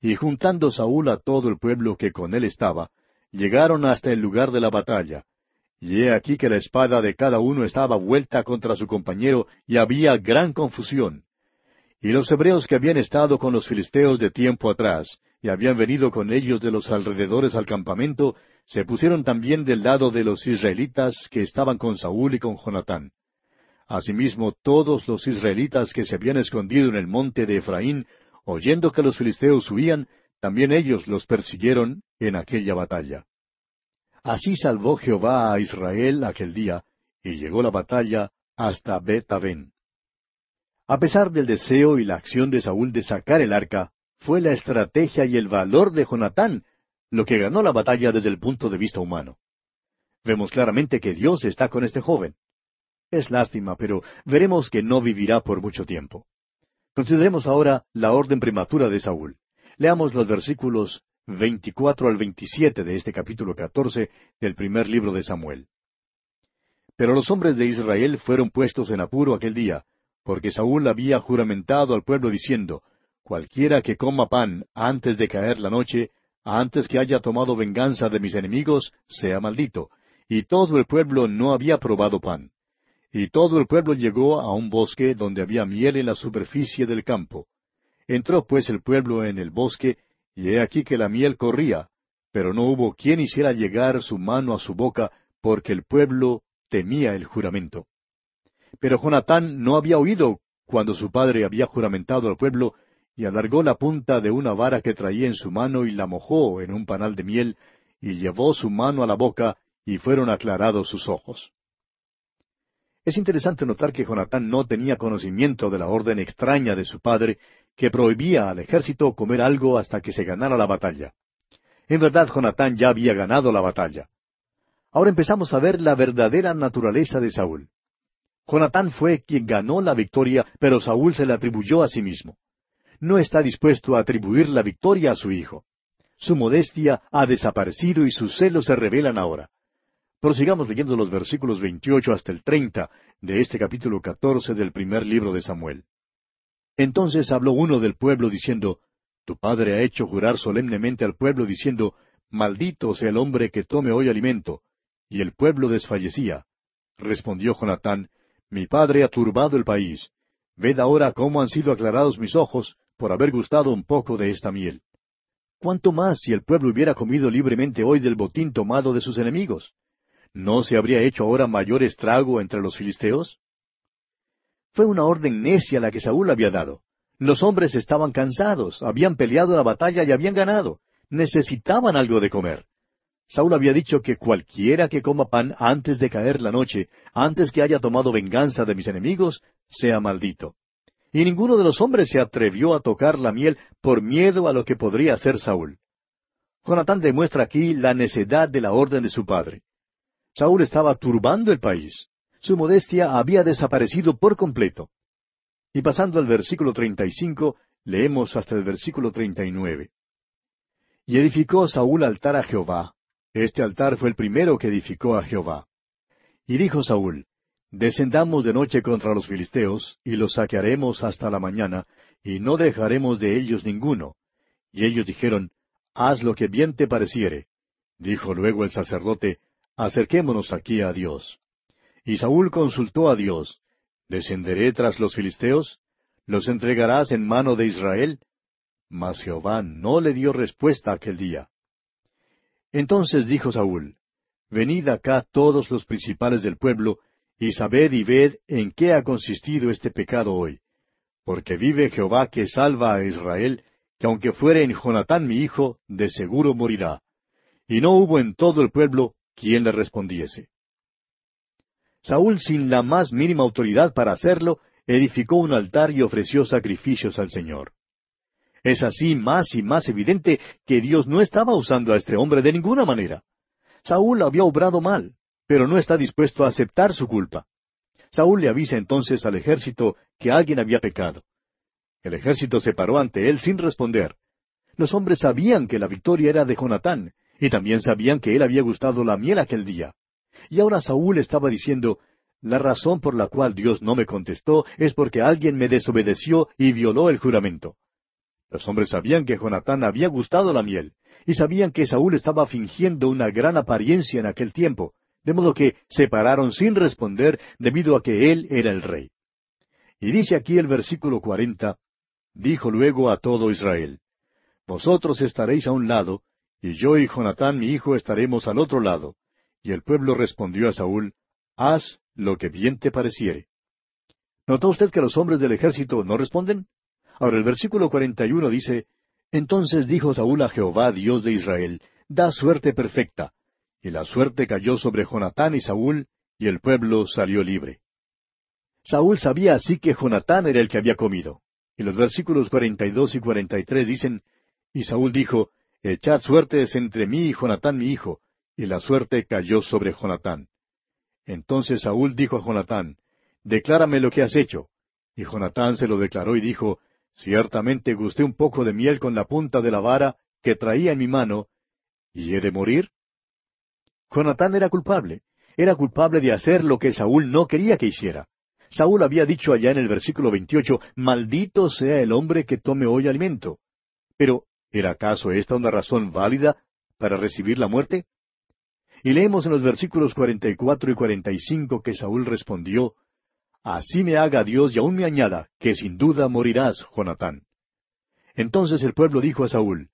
Y juntando Saúl a todo el pueblo que con él estaba, llegaron hasta el lugar de la batalla. Y he aquí que la espada de cada uno estaba vuelta contra su compañero, y había gran confusión. Y los hebreos que habían estado con los filisteos de tiempo atrás, y habían venido con ellos de los alrededores al campamento, se pusieron también del lado de los israelitas que estaban con Saúl y con Jonatán. Asimismo, todos los israelitas que se habían escondido en el monte de Efraín oyendo que los filisteos huían, también ellos los persiguieron en aquella batalla. Así salvó Jehová a Israel aquel día, y llegó la batalla hasta Bet-Aven. A pesar del deseo y la acción de Saúl de sacar el arca, fue la estrategia y el valor de Jonatán lo que ganó la batalla desde el punto de vista humano. Vemos claramente que Dios está con este joven. Es lástima, pero veremos que no vivirá por mucho tiempo. Consideremos ahora la orden prematura de Saúl. Leamos los versículos 24 al 27 de este capítulo 14 del primer libro de Samuel. Pero los hombres de Israel fueron puestos en apuro aquel día, porque Saúl había juramentado al pueblo diciendo, Cualquiera que coma pan antes de caer la noche, antes que haya tomado venganza de mis enemigos, sea maldito. Y todo el pueblo no había probado pan. Y todo el pueblo llegó a un bosque donde había miel en la superficie del campo. Entró pues el pueblo en el bosque, y he aquí que la miel corría, pero no hubo quien hiciera llegar su mano a su boca, porque el pueblo temía el juramento. Pero Jonatán no había oído cuando su padre había juramentado al pueblo, y alargó la punta de una vara que traía en su mano y la mojó en un panal de miel, y llevó su mano a la boca, y fueron aclarados sus ojos. Es interesante notar que Jonatán no tenía conocimiento de la orden extraña de su padre, que prohibía al ejército comer algo hasta que se ganara la batalla. En verdad, Jonatán ya había ganado la batalla. Ahora empezamos a ver la verdadera naturaleza de Saúl. Jonatán fue quien ganó la victoria, pero Saúl se la atribuyó a sí mismo. No está dispuesto a atribuir la victoria a su hijo. Su modestia ha desaparecido y sus celos se revelan ahora. Prosigamos leyendo los versículos 28 hasta el 30 de este capítulo 14 del primer libro de Samuel. Entonces habló uno del pueblo diciendo, Tu padre ha hecho jurar solemnemente al pueblo diciendo, Maldito sea el hombre que tome hoy alimento. Y el pueblo desfallecía. Respondió Jonatán, Mi padre ha turbado el país. Ved ahora cómo han sido aclarados mis ojos por haber gustado un poco de esta miel. ¿Cuánto más si el pueblo hubiera comido libremente hoy del botín tomado de sus enemigos? ¿No se habría hecho ahora mayor estrago entre los filisteos? Fue una orden necia la que Saúl había dado. Los hombres estaban cansados, habían peleado la batalla y habían ganado. Necesitaban algo de comer. Saúl había dicho que cualquiera que coma pan antes de caer la noche, antes que haya tomado venganza de mis enemigos, sea maldito. Y ninguno de los hombres se atrevió a tocar la miel por miedo a lo que podría hacer Saúl. Jonatán demuestra aquí la necedad de la orden de su padre. Saúl estaba turbando el país. Su modestia había desaparecido por completo. Y pasando al versículo treinta y cinco, leemos hasta el versículo treinta y nueve. Y edificó Saúl altar a Jehová, este altar fue el primero que edificó a Jehová. Y dijo Saúl, Descendamos de noche contra los filisteos, y los saquearemos hasta la mañana, y no dejaremos de ellos ninguno. Y ellos dijeron, Haz lo que bien te pareciere. Dijo luego el sacerdote, Acerquémonos aquí a Dios. Y Saúl consultó a Dios, ¿Descenderé tras los filisteos? ¿Los entregarás en mano de Israel? Mas Jehová no le dio respuesta aquel día. Entonces dijo Saúl, Venid acá todos los principales del pueblo, y sabed y ved en qué ha consistido este pecado hoy. Porque vive Jehová que salva a Israel, que aunque fuere en Jonatán mi hijo, de seguro morirá. Y no hubo en todo el pueblo quien le respondiese. Saúl, sin la más mínima autoridad para hacerlo, edificó un altar y ofreció sacrificios al Señor. Es así más y más evidente que Dios no estaba usando a este hombre de ninguna manera. Saúl había obrado mal, pero no está dispuesto a aceptar su culpa. Saúl le avisa entonces al ejército que alguien había pecado. El ejército se paró ante él sin responder. Los hombres sabían que la victoria era de Jonatán, y también sabían que él había gustado la miel aquel día. Y ahora Saúl estaba diciendo, la razón por la cual Dios no me contestó es porque alguien me desobedeció y violó el juramento. Los hombres sabían que Jonatán había gustado la miel, y sabían que Saúl estaba fingiendo una gran apariencia en aquel tiempo, de modo que se pararon sin responder debido a que él era el rey. Y dice aquí el versículo cuarenta, dijo luego a todo Israel, Vosotros estaréis a un lado, y yo y Jonatán mi hijo estaremos al otro lado. Y el pueblo respondió a Saúl, Haz lo que bien te pareciere. ¿Notó usted que los hombres del ejército no responden? Ahora el versículo 41 dice, Entonces dijo Saúl a Jehová, Dios de Israel, Da suerte perfecta. Y la suerte cayó sobre Jonatán y Saúl, y el pueblo salió libre. Saúl sabía así que Jonatán era el que había comido. Y los versículos 42 y 43 dicen, Y Saúl dijo, Echad suertes entre mí y Jonatán mi hijo, y la suerte cayó sobre Jonatán. Entonces Saúl dijo a Jonatán, Declárame lo que has hecho. Y Jonatán se lo declaró y dijo, Ciertamente gusté un poco de miel con la punta de la vara que traía en mi mano, ¿y he de morir? Jonatán era culpable. era culpable de hacer lo que Saúl no quería que hiciera. Saúl había dicho allá en el versículo 28, Maldito sea el hombre que tome hoy alimento. Pero, ¿era acaso esta una razón válida para recibir la muerte? Y leemos en los versículos 44 y 45 que Saúl respondió, Así me haga Dios y aún me añada, que sin duda morirás, Jonatán. Entonces el pueblo dijo a Saúl,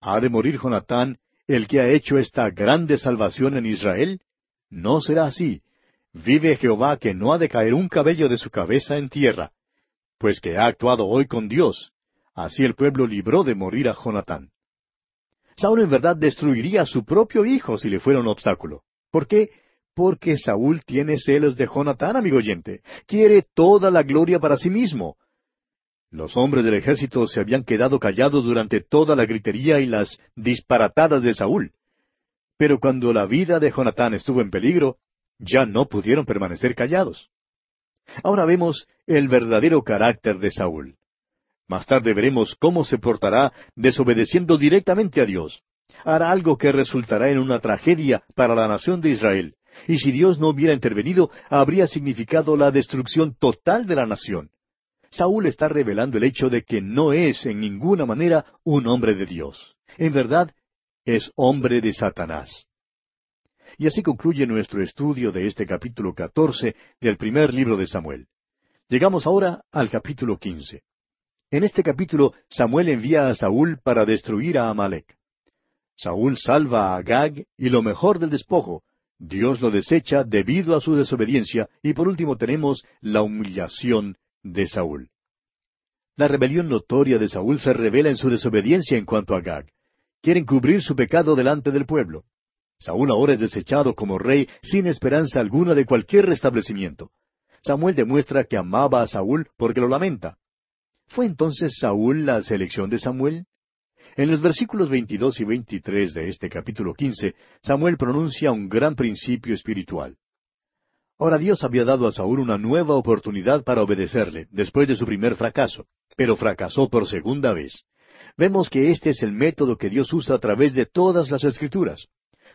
¿Ha de morir Jonatán, el que ha hecho esta grande salvación en Israel? No será así. Vive Jehová que no ha de caer un cabello de su cabeza en tierra, pues que ha actuado hoy con Dios. Así el pueblo libró de morir a Jonatán. Saúl en verdad destruiría a su propio hijo si le fuera un obstáculo. ¿Por qué? Porque Saúl tiene celos de Jonatán, amigo oyente. Quiere toda la gloria para sí mismo. Los hombres del ejército se habían quedado callados durante toda la gritería y las disparatadas de Saúl. Pero cuando la vida de Jonatán estuvo en peligro, ya no pudieron permanecer callados. Ahora vemos el verdadero carácter de Saúl. Más tarde veremos cómo se portará desobedeciendo directamente a Dios. Hará algo que resultará en una tragedia para la nación de Israel. Y si Dios no hubiera intervenido, habría significado la destrucción total de la nación. Saúl está revelando el hecho de que no es en ninguna manera un hombre de Dios. En verdad, es hombre de Satanás. Y así concluye nuestro estudio de este capítulo catorce del primer libro de Samuel. Llegamos ahora al capítulo quince. En este capítulo, Samuel envía a Saúl para destruir a Amalek. Saúl salva a Agag y lo mejor del despojo. Dios lo desecha debido a su desobediencia y por último tenemos la humillación de Saúl. La rebelión notoria de Saúl se revela en su desobediencia en cuanto a Agag. Quieren cubrir su pecado delante del pueblo. Saúl ahora es desechado como rey sin esperanza alguna de cualquier restablecimiento. Samuel demuestra que amaba a Saúl porque lo lamenta. ¿Fue entonces Saúl la selección de Samuel? En los versículos 22 y 23 de este capítulo 15, Samuel pronuncia un gran principio espiritual. Ahora Dios había dado a Saúl una nueva oportunidad para obedecerle, después de su primer fracaso, pero fracasó por segunda vez. Vemos que este es el método que Dios usa a través de todas las escrituras.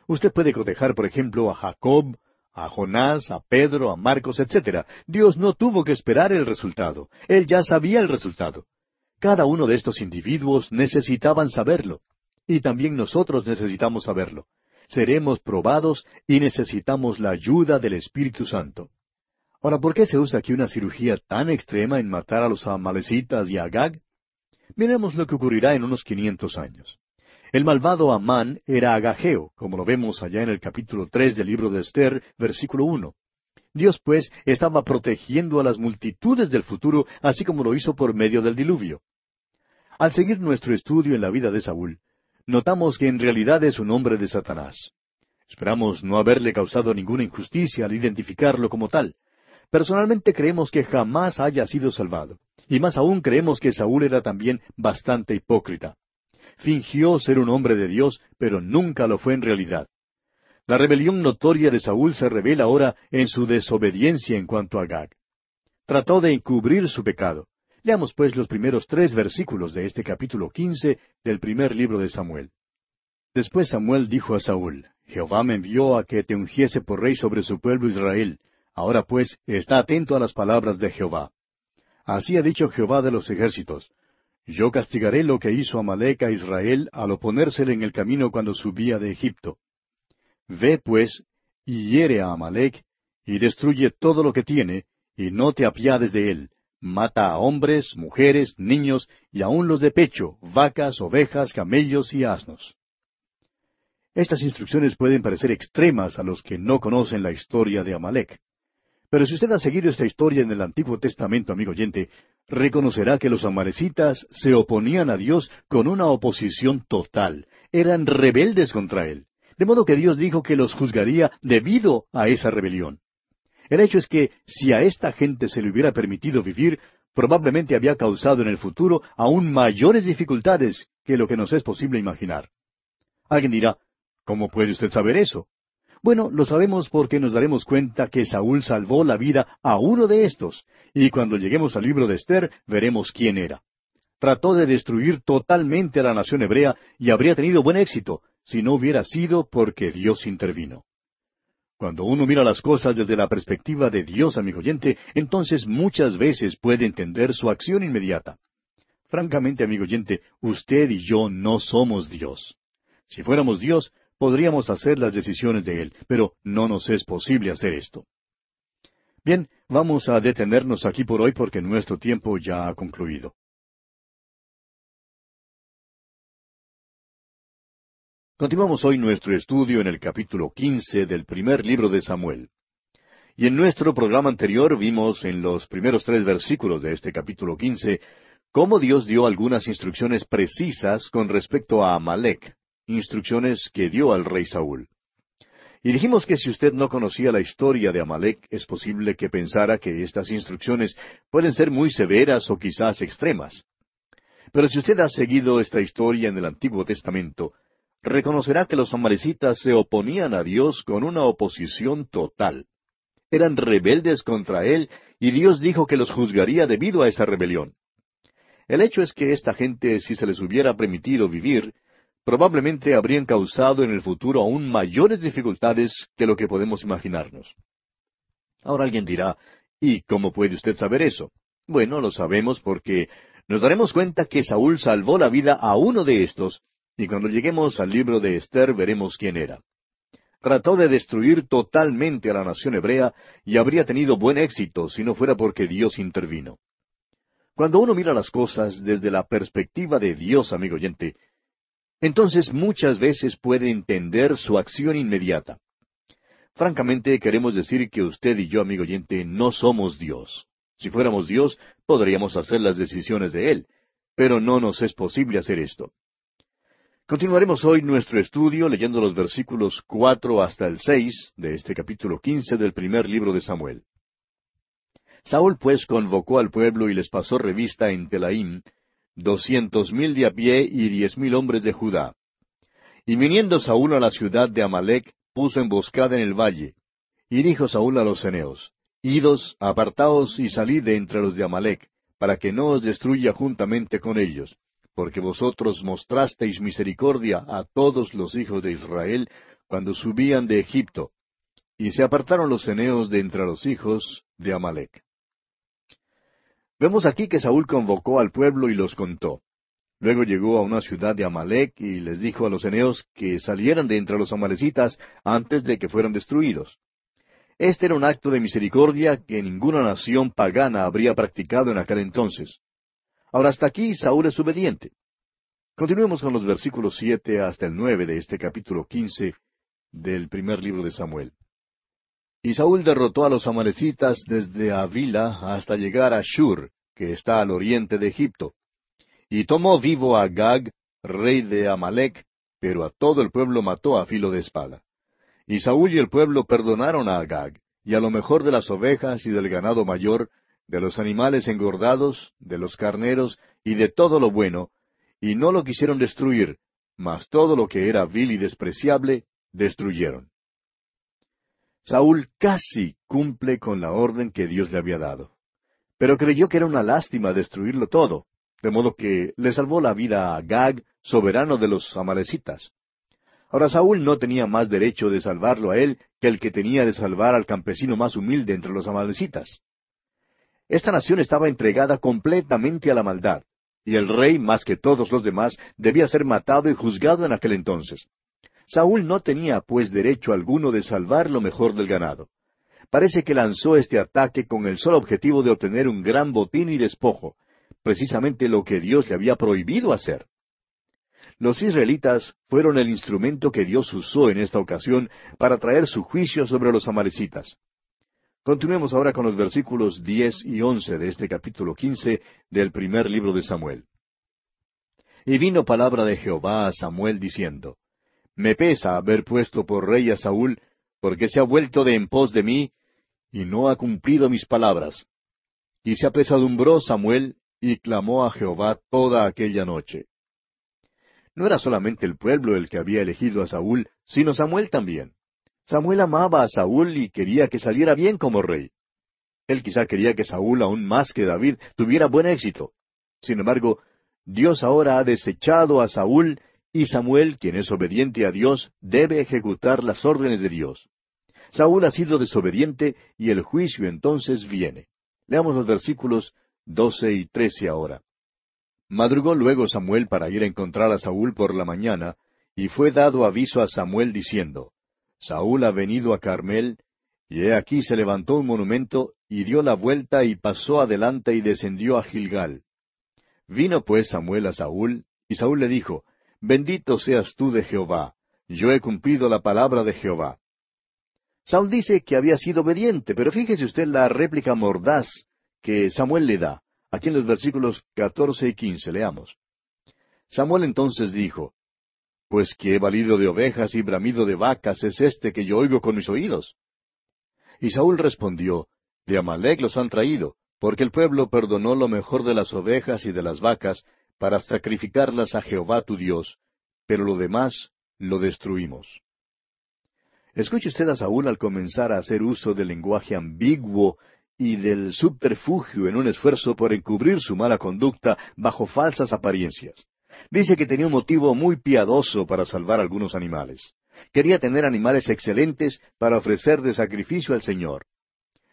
Usted puede cotejar, por ejemplo, a Jacob, a Jonás, a Pedro, a Marcos, etc. Dios no tuvo que esperar el resultado. Él ya sabía el resultado. Cada uno de estos individuos necesitaban saberlo. Y también nosotros necesitamos saberlo. Seremos probados y necesitamos la ayuda del Espíritu Santo. Ahora, ¿por qué se usa aquí una cirugía tan extrema en matar a los amalecitas y a Agag? Miremos lo que ocurrirá en unos quinientos años. El malvado Amán era agajeo, como lo vemos allá en el capítulo tres del libro de Esther, versículo uno. Dios, pues, estaba protegiendo a las multitudes del futuro, así como lo hizo por medio del diluvio. Al seguir nuestro estudio en la vida de Saúl, notamos que en realidad es un hombre de Satanás. Esperamos no haberle causado ninguna injusticia al identificarlo como tal. Personalmente creemos que jamás haya sido salvado. Y más aún creemos que Saúl era también bastante hipócrita fingió ser un hombre de Dios, pero nunca lo fue en realidad. La rebelión notoria de Saúl se revela ahora en su desobediencia en cuanto a Gag. Trató de encubrir su pecado. Leamos pues los primeros tres versículos de este capítulo quince del primer libro de Samuel. Después Samuel dijo a Saúl, Jehová me envió a que te ungiese por rey sobre su pueblo Israel. Ahora pues, está atento a las palabras de Jehová. Así ha dicho Jehová de los ejércitos, yo castigaré lo que hizo Amalek a Israel al oponérsele en el camino cuando subía de Egipto. Ve, pues, y hiere a Amalek, y destruye todo lo que tiene, y no te apiades de él. Mata a hombres, mujeres, niños, y aun los de pecho, vacas, ovejas, camellos y asnos. Estas instrucciones pueden parecer extremas a los que no conocen la historia de Amalek. Pero si usted ha seguido esta historia en el Antiguo Testamento, amigo oyente, reconocerá que los amalecitas se oponían a Dios con una oposición total. Eran rebeldes contra Él. De modo que Dios dijo que los juzgaría debido a esa rebelión. El hecho es que si a esta gente se le hubiera permitido vivir, probablemente había causado en el futuro aún mayores dificultades que lo que nos es posible imaginar. Alguien dirá, ¿cómo puede usted saber eso? Bueno, lo sabemos porque nos daremos cuenta que Saúl salvó la vida a uno de estos, y cuando lleguemos al libro de Esther veremos quién era. Trató de destruir totalmente a la nación hebrea y habría tenido buen éxito si no hubiera sido porque Dios intervino. Cuando uno mira las cosas desde la perspectiva de Dios, amigo oyente, entonces muchas veces puede entender su acción inmediata. Francamente, amigo oyente, usted y yo no somos Dios. Si fuéramos Dios, podríamos hacer las decisiones de Él, pero no nos es posible hacer esto. Bien, vamos a detenernos aquí por hoy porque nuestro tiempo ya ha concluido. Continuamos hoy nuestro estudio en el capítulo quince del primer libro de Samuel. Y en nuestro programa anterior vimos en los primeros tres versículos de este capítulo quince cómo Dios dio algunas instrucciones precisas con respecto a Amalek, instrucciones que dio al rey Saúl. Y dijimos que si usted no conocía la historia de Amalek, es posible que pensara que estas instrucciones pueden ser muy severas o quizás extremas. Pero si usted ha seguido esta historia en el Antiguo Testamento, reconocerá que los amalecitas se oponían a Dios con una oposición total. Eran rebeldes contra Él y Dios dijo que los juzgaría debido a esa rebelión. El hecho es que esta gente, si se les hubiera permitido vivir, probablemente habrían causado en el futuro aún mayores dificultades que lo que podemos imaginarnos. Ahora alguien dirá, ¿y cómo puede usted saber eso? Bueno, lo sabemos porque nos daremos cuenta que Saúl salvó la vida a uno de estos, y cuando lleguemos al libro de Esther veremos quién era. Trató de destruir totalmente a la nación hebrea y habría tenido buen éxito si no fuera porque Dios intervino. Cuando uno mira las cosas desde la perspectiva de Dios, amigo oyente, entonces muchas veces puede entender su acción inmediata. Francamente, queremos decir que usted y yo, amigo oyente, no somos Dios. Si fuéramos Dios, podríamos hacer las decisiones de Él, pero no nos es posible hacer esto. Continuaremos hoy nuestro estudio leyendo los versículos cuatro hasta el seis de este capítulo quince del primer libro de Samuel. Saúl pues convocó al pueblo y les pasó revista en Telaim, doscientos mil de a pie y diez mil hombres de Judá. Y viniendo Saúl a la ciudad de Amalec, puso emboscada en el valle. Y dijo Saúl a los ceneos, Idos, apartaos y salid de entre los de Amalec, para que no os destruya juntamente con ellos, porque vosotros mostrasteis misericordia a todos los hijos de Israel cuando subían de Egipto. Y se apartaron los ceneos de entre los hijos de Amalec. Vemos aquí que Saúl convocó al pueblo y los contó. Luego llegó a una ciudad de Amalec y les dijo a los eneos que salieran de entre los amalecitas antes de que fueran destruidos. Este era un acto de misericordia que ninguna nación pagana habría practicado en aquel entonces. Ahora hasta aquí Saúl es obediente. Continuemos con los versículos siete hasta el nueve de este capítulo quince del primer libro de Samuel. Y Saúl derrotó a los amalecitas desde Avila hasta llegar a Shur, que está al oriente de Egipto. Y tomó vivo a Gag, rey de Amalec, pero a todo el pueblo mató a filo de espada. Y Saúl y el pueblo perdonaron a Agag, y a lo mejor de las ovejas y del ganado mayor, de los animales engordados, de los carneros y de todo lo bueno, y no lo quisieron destruir, mas todo lo que era vil y despreciable, destruyeron. Saúl casi cumple con la orden que Dios le había dado. Pero creyó que era una lástima destruirlo todo, de modo que le salvó la vida a Gag, soberano de los amalecitas. Ahora Saúl no tenía más derecho de salvarlo a él que el que tenía de salvar al campesino más humilde entre los amalecitas. Esta nación estaba entregada completamente a la maldad, y el rey, más que todos los demás, debía ser matado y juzgado en aquel entonces. Saúl no tenía, pues, derecho alguno de salvar lo mejor del ganado. Parece que lanzó este ataque con el solo objetivo de obtener un gran botín y despojo, precisamente lo que Dios le había prohibido hacer. Los israelitas fueron el instrumento que Dios usó en esta ocasión para traer su juicio sobre los amalecitas. Continuemos ahora con los versículos diez y once de este capítulo quince del primer libro de Samuel. Y vino palabra de Jehová a Samuel diciendo, me pesa haber puesto por rey a Saúl, porque se ha vuelto de en pos de mí, y no ha cumplido mis palabras. Y se apesadumbró Samuel, y clamó a Jehová toda aquella noche. No era solamente el pueblo el que había elegido a Saúl, sino Samuel también. Samuel amaba a Saúl y quería que saliera bien como rey. Él quizá quería que Saúl, aún más que David, tuviera buen éxito. Sin embargo, Dios ahora ha desechado a Saúl y Samuel, quien es obediente a Dios, debe ejecutar las órdenes de Dios. Saúl ha sido desobediente y el juicio entonces viene. Leamos los versículos doce y trece ahora. Madrugó luego Samuel para ir a encontrar a Saúl por la mañana, y fue dado aviso a Samuel diciendo, Saúl ha venido a Carmel, y he aquí se levantó un monumento, y dio la vuelta y pasó adelante y descendió a Gilgal. Vino pues Samuel a Saúl, y Saúl le dijo, Bendito seas tú de Jehová, yo he cumplido la palabra de Jehová. Saúl dice que había sido obediente, pero fíjese usted la réplica mordaz que Samuel le da. Aquí en los versículos catorce y quince leamos. Samuel entonces dijo, Pues qué valido de ovejas y bramido de vacas es este que yo oigo con mis oídos. Y Saúl respondió, De Amalek los han traído, porque el pueblo perdonó lo mejor de las ovejas y de las vacas para sacrificarlas a Jehová tu Dios, pero lo demás lo destruimos. Escuche usted a Saúl al comenzar a hacer uso del lenguaje ambiguo y del subterfugio en un esfuerzo por encubrir su mala conducta bajo falsas apariencias. Dice que tenía un motivo muy piadoso para salvar algunos animales. Quería tener animales excelentes para ofrecer de sacrificio al Señor.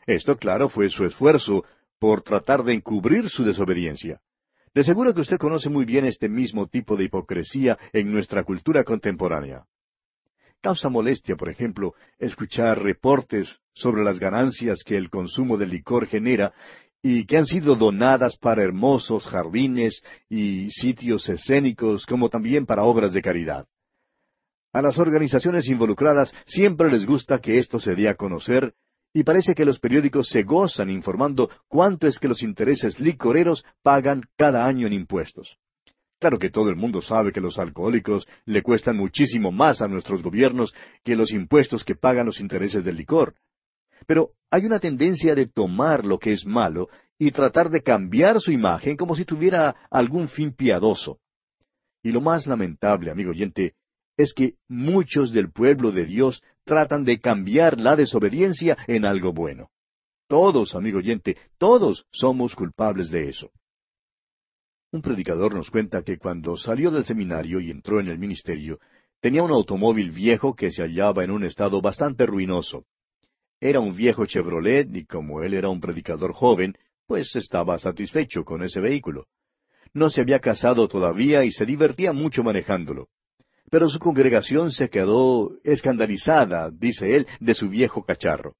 Esto, claro, fue su esfuerzo por tratar de encubrir su desobediencia. De seguro que usted conoce muy bien este mismo tipo de hipocresía en nuestra cultura contemporánea. Causa molestia, por ejemplo, escuchar reportes sobre las ganancias que el consumo de licor genera y que han sido donadas para hermosos jardines y sitios escénicos, como también para obras de caridad. A las organizaciones involucradas siempre les gusta que esto se dé a conocer, y parece que los periódicos se gozan informando cuánto es que los intereses licoreros pagan cada año en impuestos. Claro que todo el mundo sabe que los alcohólicos le cuestan muchísimo más a nuestros gobiernos que los impuestos que pagan los intereses del licor. Pero hay una tendencia de tomar lo que es malo y tratar de cambiar su imagen como si tuviera algún fin piadoso. Y lo más lamentable, amigo oyente, es que muchos del pueblo de Dios tratan de cambiar la desobediencia en algo bueno. Todos, amigo oyente, todos somos culpables de eso. Un predicador nos cuenta que cuando salió del seminario y entró en el ministerio, tenía un automóvil viejo que se hallaba en un estado bastante ruinoso. Era un viejo Chevrolet y como él era un predicador joven, pues estaba satisfecho con ese vehículo. No se había casado todavía y se divertía mucho manejándolo. Pero su congregación se quedó escandalizada, dice él, de su viejo cacharro.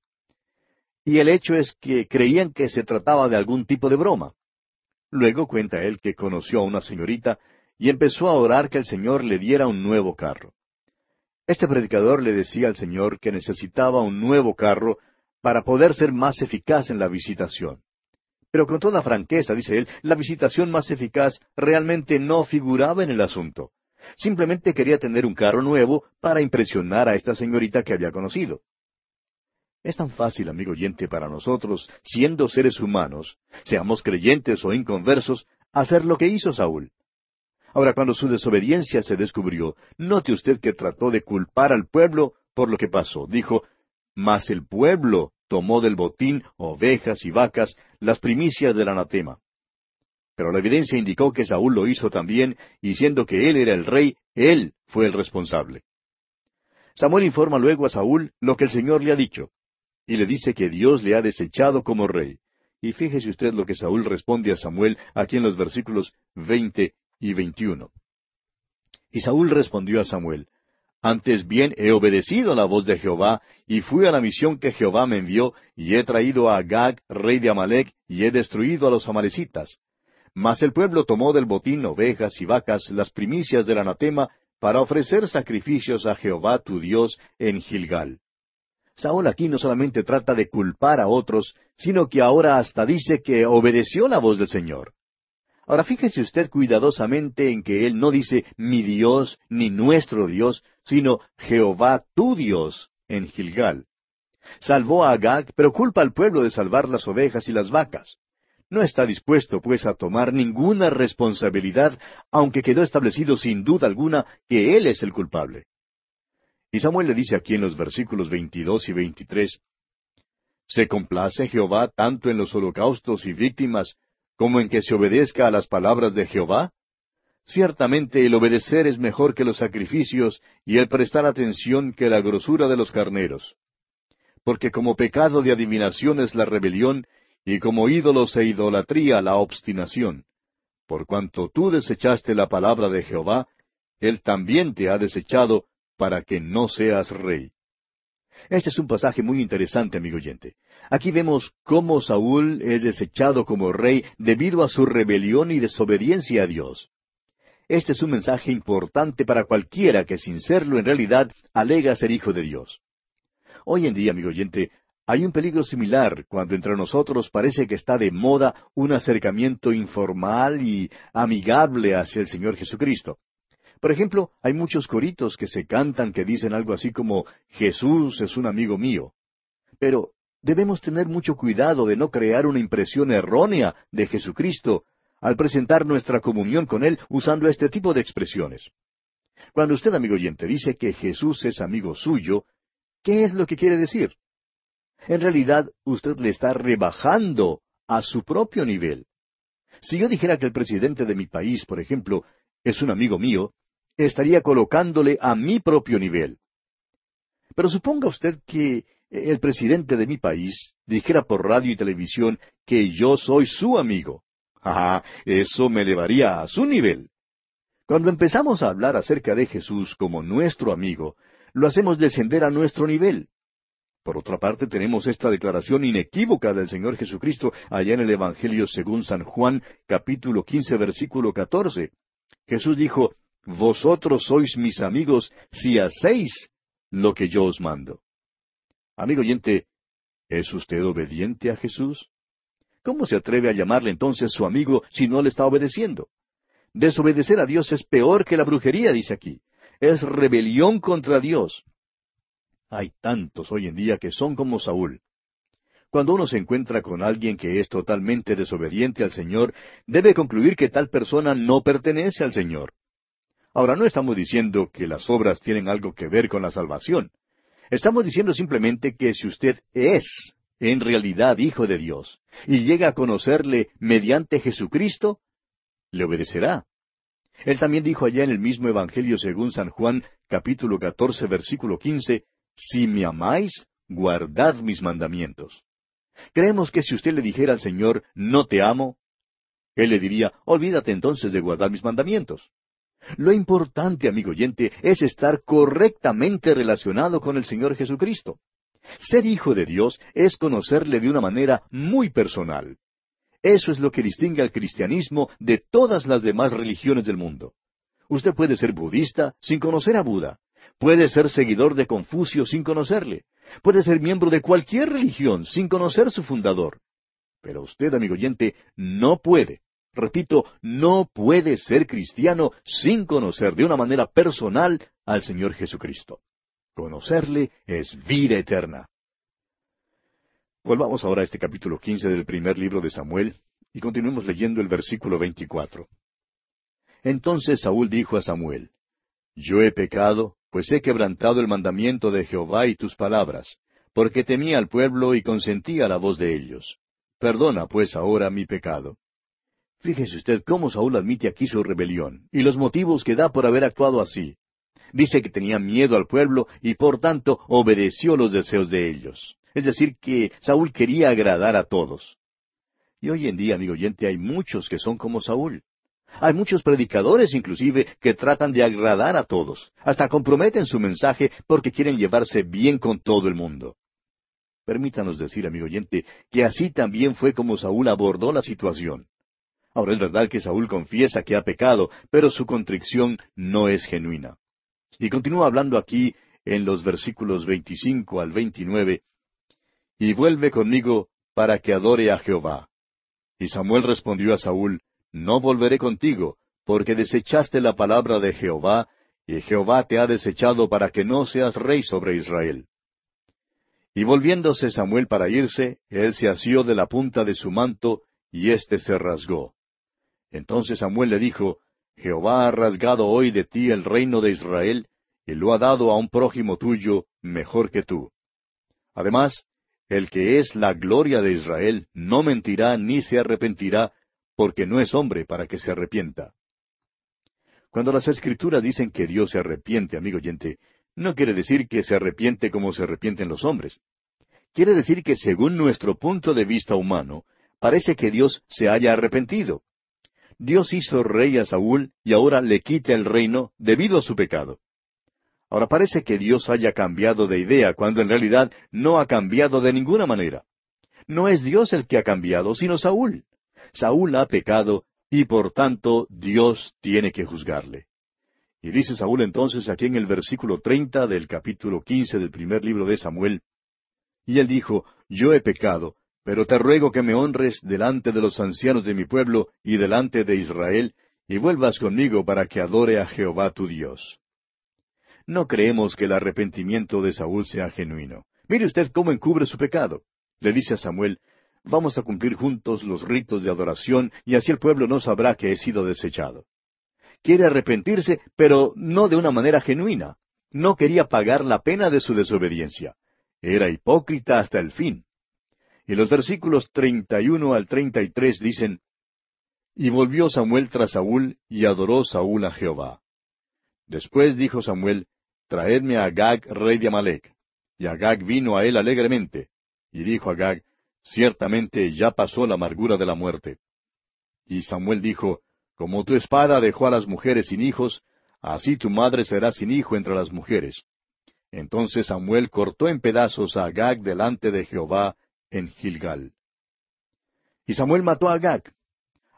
Y el hecho es que creían que se trataba de algún tipo de broma. Luego cuenta él que conoció a una señorita y empezó a orar que el Señor le diera un nuevo carro. Este predicador le decía al Señor que necesitaba un nuevo carro para poder ser más eficaz en la visitación. Pero con toda franqueza, dice él, la visitación más eficaz realmente no figuraba en el asunto. Simplemente quería tener un carro nuevo para impresionar a esta señorita que había conocido. Es tan fácil, amigo oyente, para nosotros, siendo seres humanos, seamos creyentes o inconversos, hacer lo que hizo Saúl. Ahora, cuando su desobediencia se descubrió, note usted que trató de culpar al pueblo por lo que pasó. Dijo, mas el pueblo tomó del botín ovejas y vacas, las primicias del anatema. Pero la evidencia indicó que Saúl lo hizo también, y siendo que él era el rey, él fue el responsable. Samuel informa luego a Saúl lo que el Señor le ha dicho y le dice que Dios le ha desechado como rey. Y fíjese usted lo que Saúl responde a Samuel aquí en los versículos veinte y veintiuno. Y Saúl respondió a Samuel, Antes bien he obedecido la voz de Jehová, y fui a la misión que Jehová me envió, y he traído a Agag, rey de Amalek, y he destruido a los amalecitas. Mas el pueblo tomó del botín ovejas y vacas, las primicias del anatema, para ofrecer sacrificios a Jehová tu Dios en Gilgal. Saúl aquí no solamente trata de culpar a otros, sino que ahora hasta dice que obedeció la voz del Señor. Ahora fíjese usted cuidadosamente en que él no dice mi Dios ni nuestro Dios, sino Jehová tu Dios en Gilgal. Salvó a Agag, pero culpa al pueblo de salvar las ovejas y las vacas. No está dispuesto, pues, a tomar ninguna responsabilidad, aunque quedó establecido sin duda alguna que él es el culpable. Y Samuel le dice aquí en los versículos 22 y 23, ¿Se complace Jehová tanto en los holocaustos y víctimas como en que se obedezca a las palabras de Jehová? Ciertamente el obedecer es mejor que los sacrificios y el prestar atención que la grosura de los carneros. porque como pecado de adivinación es la rebelión, y como ídolos e idolatría la obstinación. Por cuanto tú desechaste la palabra de Jehová, Él también te ha desechado para que no seas rey. Este es un pasaje muy interesante, amigo oyente. Aquí vemos cómo Saúl es desechado como rey debido a su rebelión y desobediencia a Dios. Este es un mensaje importante para cualquiera que sin serlo en realidad alega ser hijo de Dios. Hoy en día, amigo oyente, hay un peligro similar cuando entre nosotros parece que está de moda un acercamiento informal y amigable hacia el Señor Jesucristo. Por ejemplo, hay muchos coritos que se cantan que dicen algo así como Jesús es un amigo mío. Pero debemos tener mucho cuidado de no crear una impresión errónea de Jesucristo al presentar nuestra comunión con Él usando este tipo de expresiones. Cuando usted, amigo oyente, dice que Jesús es amigo suyo, ¿qué es lo que quiere decir? En realidad, usted le está rebajando a su propio nivel. Si yo dijera que el presidente de mi país, por ejemplo, es un amigo mío, estaría colocándole a mi propio nivel. Pero suponga usted que el presidente de mi país dijera por radio y televisión que yo soy su amigo. Ah, eso me elevaría a su nivel. Cuando empezamos a hablar acerca de Jesús como nuestro amigo, lo hacemos descender a nuestro nivel. Por otra parte, tenemos esta declaración inequívoca del Señor Jesucristo allá en el Evangelio según San Juan, capítulo quince, versículo catorce. Jesús dijo, Vosotros sois mis amigos si hacéis lo que yo os mando. Amigo oyente, ¿es usted obediente a Jesús? ¿Cómo se atreve a llamarle entonces su amigo si no le está obedeciendo? Desobedecer a Dios es peor que la brujería, dice aquí. Es rebelión contra Dios. Hay tantos hoy en día que son como Saúl. Cuando uno se encuentra con alguien que es totalmente desobediente al Señor, debe concluir que tal persona no pertenece al Señor. Ahora, no estamos diciendo que las obras tienen algo que ver con la salvación. Estamos diciendo simplemente que si usted es en realidad hijo de Dios y llega a conocerle mediante Jesucristo, le obedecerá. Él también dijo allá en el mismo Evangelio según San Juan, capítulo catorce, versículo quince, Si me amáis, guardad mis mandamientos. Creemos que si usted le dijera al Señor, no te amo, Él le diría, olvídate entonces de guardar mis mandamientos. Lo importante, amigo oyente, es estar correctamente relacionado con el Señor Jesucristo. Ser hijo de Dios es conocerle de una manera muy personal. Eso es lo que distingue al cristianismo de todas las demás religiones del mundo. Usted puede ser budista sin conocer a Buda. Puede ser seguidor de Confucio sin conocerle. Puede ser miembro de cualquier religión sin conocer su fundador. Pero usted, amigo oyente, no puede, Repito, no puede ser cristiano sin conocer de una manera personal al Señor Jesucristo. Conocerle es vida eterna. Volvamos ahora a este capítulo quince del primer libro de Samuel y continuemos leyendo el versículo veinticuatro. Entonces Saúl dijo a Samuel, Yo he pecado, pues he quebrantado el mandamiento de Jehová y tus palabras, porque temía al pueblo y consentí a la voz de ellos. Perdona pues ahora mi pecado. Fíjese usted cómo Saúl admite aquí su rebelión y los motivos que da por haber actuado así. Dice que tenía miedo al pueblo y por tanto obedeció los deseos de ellos. Es decir, que Saúl quería agradar a todos. Y hoy en día, amigo oyente, hay muchos que son como Saúl. Hay muchos predicadores inclusive que tratan de agradar a todos, hasta comprometen su mensaje porque quieren llevarse bien con todo el mundo. Permítanos decir, amigo oyente, que así también fue como Saúl abordó la situación. Ahora es verdad que Saúl confiesa que ha pecado, pero su contrición no es genuina. Y continúa hablando aquí en los versículos 25 al 29, y vuelve conmigo para que adore a Jehová. Y Samuel respondió a Saúl, No volveré contigo, porque desechaste la palabra de Jehová, y Jehová te ha desechado para que no seas rey sobre Israel. Y volviéndose Samuel para irse, él se asió de la punta de su manto, y éste se rasgó. Entonces Samuel le dijo, Jehová ha rasgado hoy de ti el reino de Israel, y lo ha dado a un prójimo tuyo mejor que tú. Además, el que es la gloria de Israel no mentirá ni se arrepentirá, porque no es hombre para que se arrepienta. Cuando las escrituras dicen que Dios se arrepiente, amigo oyente, no quiere decir que se arrepiente como se arrepienten los hombres. quiere decir que según nuestro punto de vista humano, parece que Dios se haya arrepentido. Dios hizo rey a Saúl y ahora le quita el reino debido a su pecado. Ahora parece que Dios haya cambiado de idea cuando en realidad no ha cambiado de ninguna manera. No es Dios el que ha cambiado, sino Saúl. Saúl ha pecado y por tanto Dios tiene que juzgarle. Y dice Saúl entonces aquí en el versículo treinta del capítulo quince del primer libro de Samuel, y él dijo, Yo he pecado, pero te ruego que me honres delante de los ancianos de mi pueblo y delante de Israel, y vuelvas conmigo para que adore a Jehová tu Dios. No creemos que el arrepentimiento de Saúl sea genuino. Mire usted cómo encubre su pecado. Le dice a Samuel, Vamos a cumplir juntos los ritos de adoración y así el pueblo no sabrá que he sido desechado. Quiere arrepentirse, pero no de una manera genuina. No quería pagar la pena de su desobediencia. Era hipócrita hasta el fin. Y los versículos treinta y uno al treinta y tres dicen, Y volvió Samuel tras Saúl, y adoró Saúl a Jehová. Después dijo Samuel, Traedme a Agag, rey de Amalek. Y Agag vino a él alegremente. Y dijo Agag, Ciertamente ya pasó la amargura de la muerte. Y Samuel dijo, Como tu espada dejó a las mujeres sin hijos, así tu madre será sin hijo entre las mujeres. Entonces Samuel cortó en pedazos a Agag delante de Jehová en Gilgal. Y Samuel mató a Agag.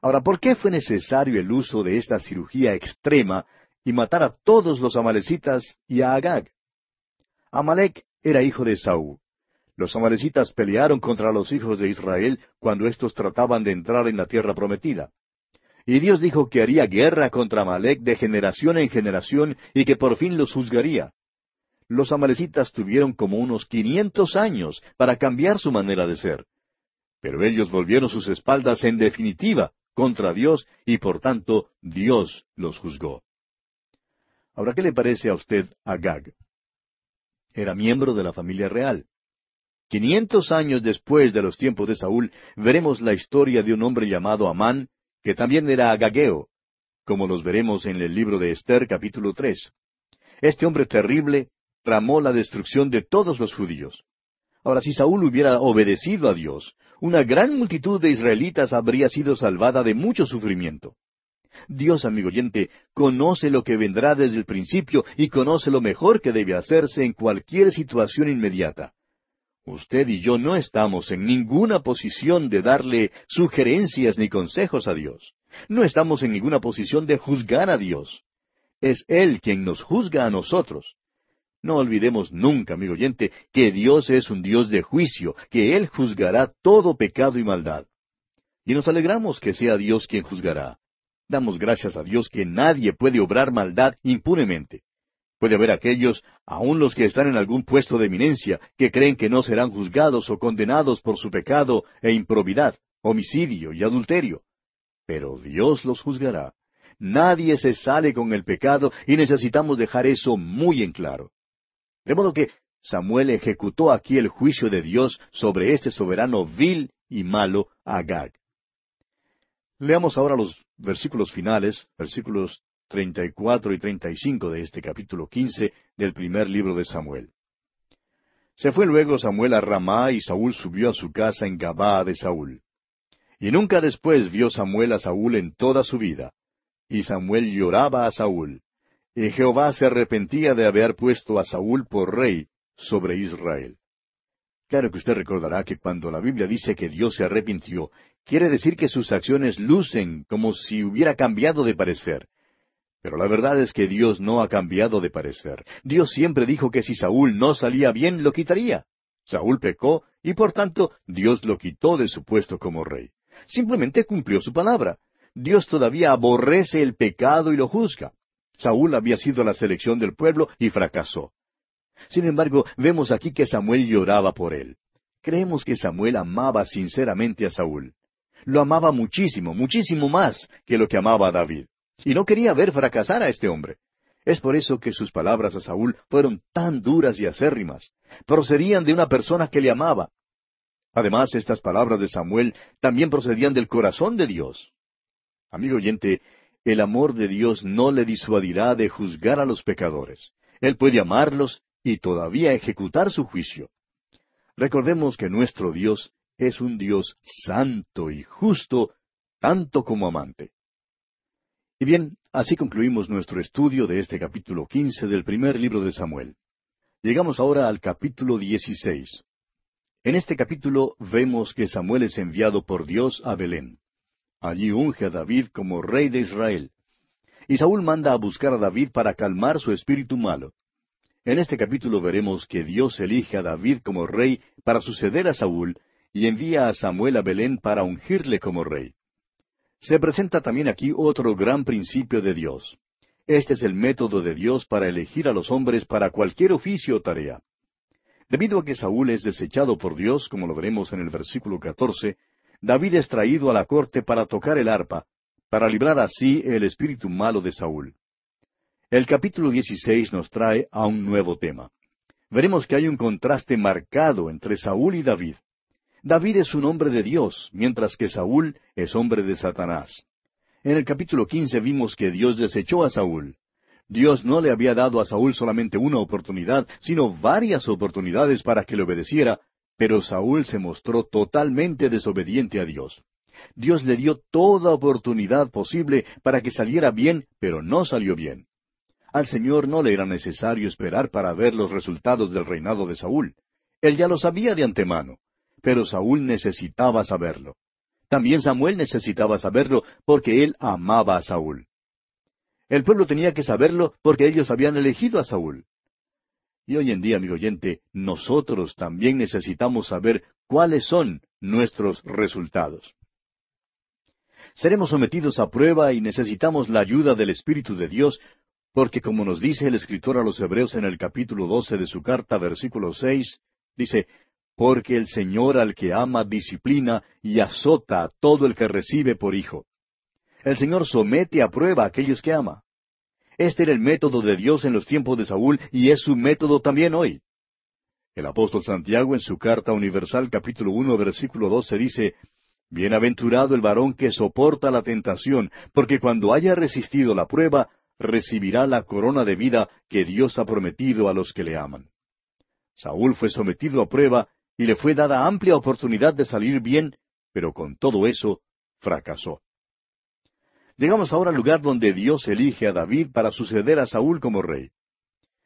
Ahora, ¿por qué fue necesario el uso de esta cirugía extrema y matar a todos los amalecitas y a Agag? Amalek era hijo de Saúl. Los amalecitas pelearon contra los hijos de Israel cuando éstos trataban de entrar en la tierra prometida. Y Dios dijo que haría guerra contra Amalek de generación en generación y que por fin los juzgaría. Los amalecitas tuvieron como unos quinientos años para cambiar su manera de ser. Pero ellos volvieron sus espaldas en definitiva contra Dios y por tanto Dios los juzgó. Ahora, ¿qué le parece a usted Agag? Era miembro de la familia real. Quinientos años después de los tiempos de Saúl, veremos la historia de un hombre llamado Amán, que también era agageo, como los veremos en el libro de Esther capítulo tres. Este hombre terrible tramó la destrucción de todos los judíos. Ahora, si Saúl hubiera obedecido a Dios, una gran multitud de israelitas habría sido salvada de mucho sufrimiento. Dios, amigo oyente, conoce lo que vendrá desde el principio y conoce lo mejor que debe hacerse en cualquier situación inmediata. Usted y yo no estamos en ninguna posición de darle sugerencias ni consejos a Dios. No estamos en ninguna posición de juzgar a Dios. Es Él quien nos juzga a nosotros. No olvidemos nunca, amigo oyente, que Dios es un Dios de juicio, que Él juzgará todo pecado y maldad. Y nos alegramos que sea Dios quien juzgará. Damos gracias a Dios que nadie puede obrar maldad impunemente. Puede haber aquellos, aun los que están en algún puesto de eminencia, que creen que no serán juzgados o condenados por su pecado e improbidad, homicidio y adulterio. Pero Dios los juzgará. Nadie se sale con el pecado y necesitamos dejar eso muy en claro. De modo que Samuel ejecutó aquí el juicio de Dios sobre este soberano vil y malo Agag. Leamos ahora los versículos finales, versículos treinta y cuatro y treinta y cinco de este capítulo quince del primer libro de Samuel. Se fue luego Samuel a Ramá y Saúl subió a su casa en Gabaa de Saúl. Y nunca después vio Samuel a Saúl en toda su vida. Y Samuel lloraba a Saúl. Y Jehová se arrepentía de haber puesto a Saúl por rey sobre Israel. Claro que usted recordará que cuando la Biblia dice que Dios se arrepintió, quiere decir que sus acciones lucen como si hubiera cambiado de parecer. Pero la verdad es que Dios no ha cambiado de parecer. Dios siempre dijo que si Saúl no salía bien, lo quitaría. Saúl pecó y por tanto Dios lo quitó de su puesto como rey. Simplemente cumplió su palabra. Dios todavía aborrece el pecado y lo juzga. Saúl había sido la selección del pueblo y fracasó. Sin embargo, vemos aquí que Samuel lloraba por él. Creemos que Samuel amaba sinceramente a Saúl. Lo amaba muchísimo, muchísimo más que lo que amaba a David y no quería ver fracasar a este hombre. Es por eso que sus palabras a Saúl fueron tan duras y acérrimas. Procedían de una persona que le amaba. Además, estas palabras de Samuel también procedían del corazón de Dios. Amigo oyente, el amor de Dios no le disuadirá de juzgar a los pecadores. Él puede amarlos y todavía ejecutar su juicio. Recordemos que nuestro Dios es un Dios santo y justo, tanto como amante. Y bien, así concluimos nuestro estudio de este capítulo quince del primer libro de Samuel. Llegamos ahora al capítulo dieciséis. En este capítulo vemos que Samuel es enviado por Dios a Belén. Allí unge a David como rey de Israel. Y Saúl manda a buscar a David para calmar su espíritu malo. En este capítulo veremos que Dios elige a David como rey para suceder a Saúl y envía a Samuel a Belén para ungirle como rey. Se presenta también aquí otro gran principio de Dios. Este es el método de Dios para elegir a los hombres para cualquier oficio o tarea. Debido a que Saúl es desechado por Dios, como lo veremos en el versículo 14, David es traído a la corte para tocar el arpa, para librar así el espíritu malo de Saúl. El capítulo 16 nos trae a un nuevo tema. Veremos que hay un contraste marcado entre Saúl y David. David es un hombre de Dios, mientras que Saúl es hombre de Satanás. En el capítulo 15 vimos que Dios desechó a Saúl. Dios no le había dado a Saúl solamente una oportunidad, sino varias oportunidades para que le obedeciera, pero Saúl se mostró totalmente desobediente a Dios. Dios le dio toda oportunidad posible para que saliera bien, pero no salió bien. Al Señor no le era necesario esperar para ver los resultados del reinado de Saúl. Él ya lo sabía de antemano, pero Saúl necesitaba saberlo. También Samuel necesitaba saberlo porque él amaba a Saúl. El pueblo tenía que saberlo porque ellos habían elegido a Saúl. Y hoy en día, amigo oyente, nosotros también necesitamos saber cuáles son nuestros resultados. Seremos sometidos a prueba y necesitamos la ayuda del Espíritu de Dios porque como nos dice el escritor a los Hebreos en el capítulo doce de su carta, versículo seis, dice, Porque el Señor al que ama disciplina y azota a todo el que recibe por hijo. El Señor somete a prueba a aquellos que ama. Este era el método de Dios en los tiempos de Saúl y es su método también hoy. El apóstol Santiago en su carta universal capítulo uno versículo doce dice, Bienaventurado el varón que soporta la tentación, porque cuando haya resistido la prueba, recibirá la corona de vida que Dios ha prometido a los que le aman. Saúl fue sometido a prueba y le fue dada amplia oportunidad de salir bien, pero con todo eso fracasó. Llegamos ahora al lugar donde Dios elige a David para suceder a Saúl como rey.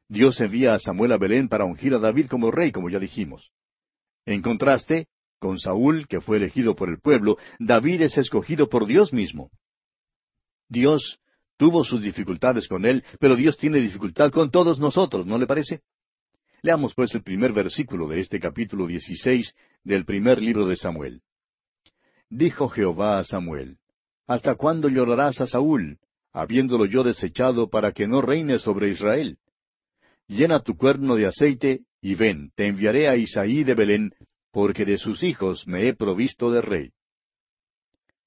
Dios envía a Samuel a Belén para ungir a David como rey, como ya dijimos. En contraste, con Saúl, que fue elegido por el pueblo, David es escogido por Dios mismo. Dios Tuvo sus dificultades con él, pero Dios tiene dificultad con todos nosotros, ¿no le parece? Leamos pues el primer versículo de este capítulo dieciséis del primer libro de Samuel. Dijo Jehová a Samuel, ¿Hasta cuándo llorarás a Saúl, habiéndolo yo desechado para que no reine sobre Israel? Llena tu cuerno de aceite, y ven, te enviaré a Isaí de Belén, porque de sus hijos me he provisto de rey.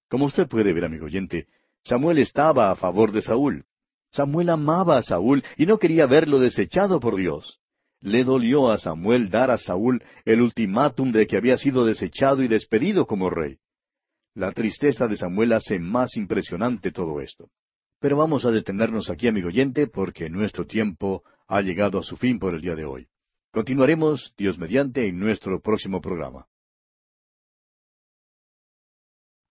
Como usted puede ver, amigo oyente, Samuel estaba a favor de Saúl. Samuel amaba a Saúl y no quería verlo desechado por Dios. Le dolió a Samuel dar a Saúl el ultimátum de que había sido desechado y despedido como rey. La tristeza de Samuel hace más impresionante todo esto. Pero vamos a detenernos aquí, amigo oyente, porque nuestro tiempo ha llegado a su fin por el día de hoy. Continuaremos, Dios mediante, en nuestro próximo programa.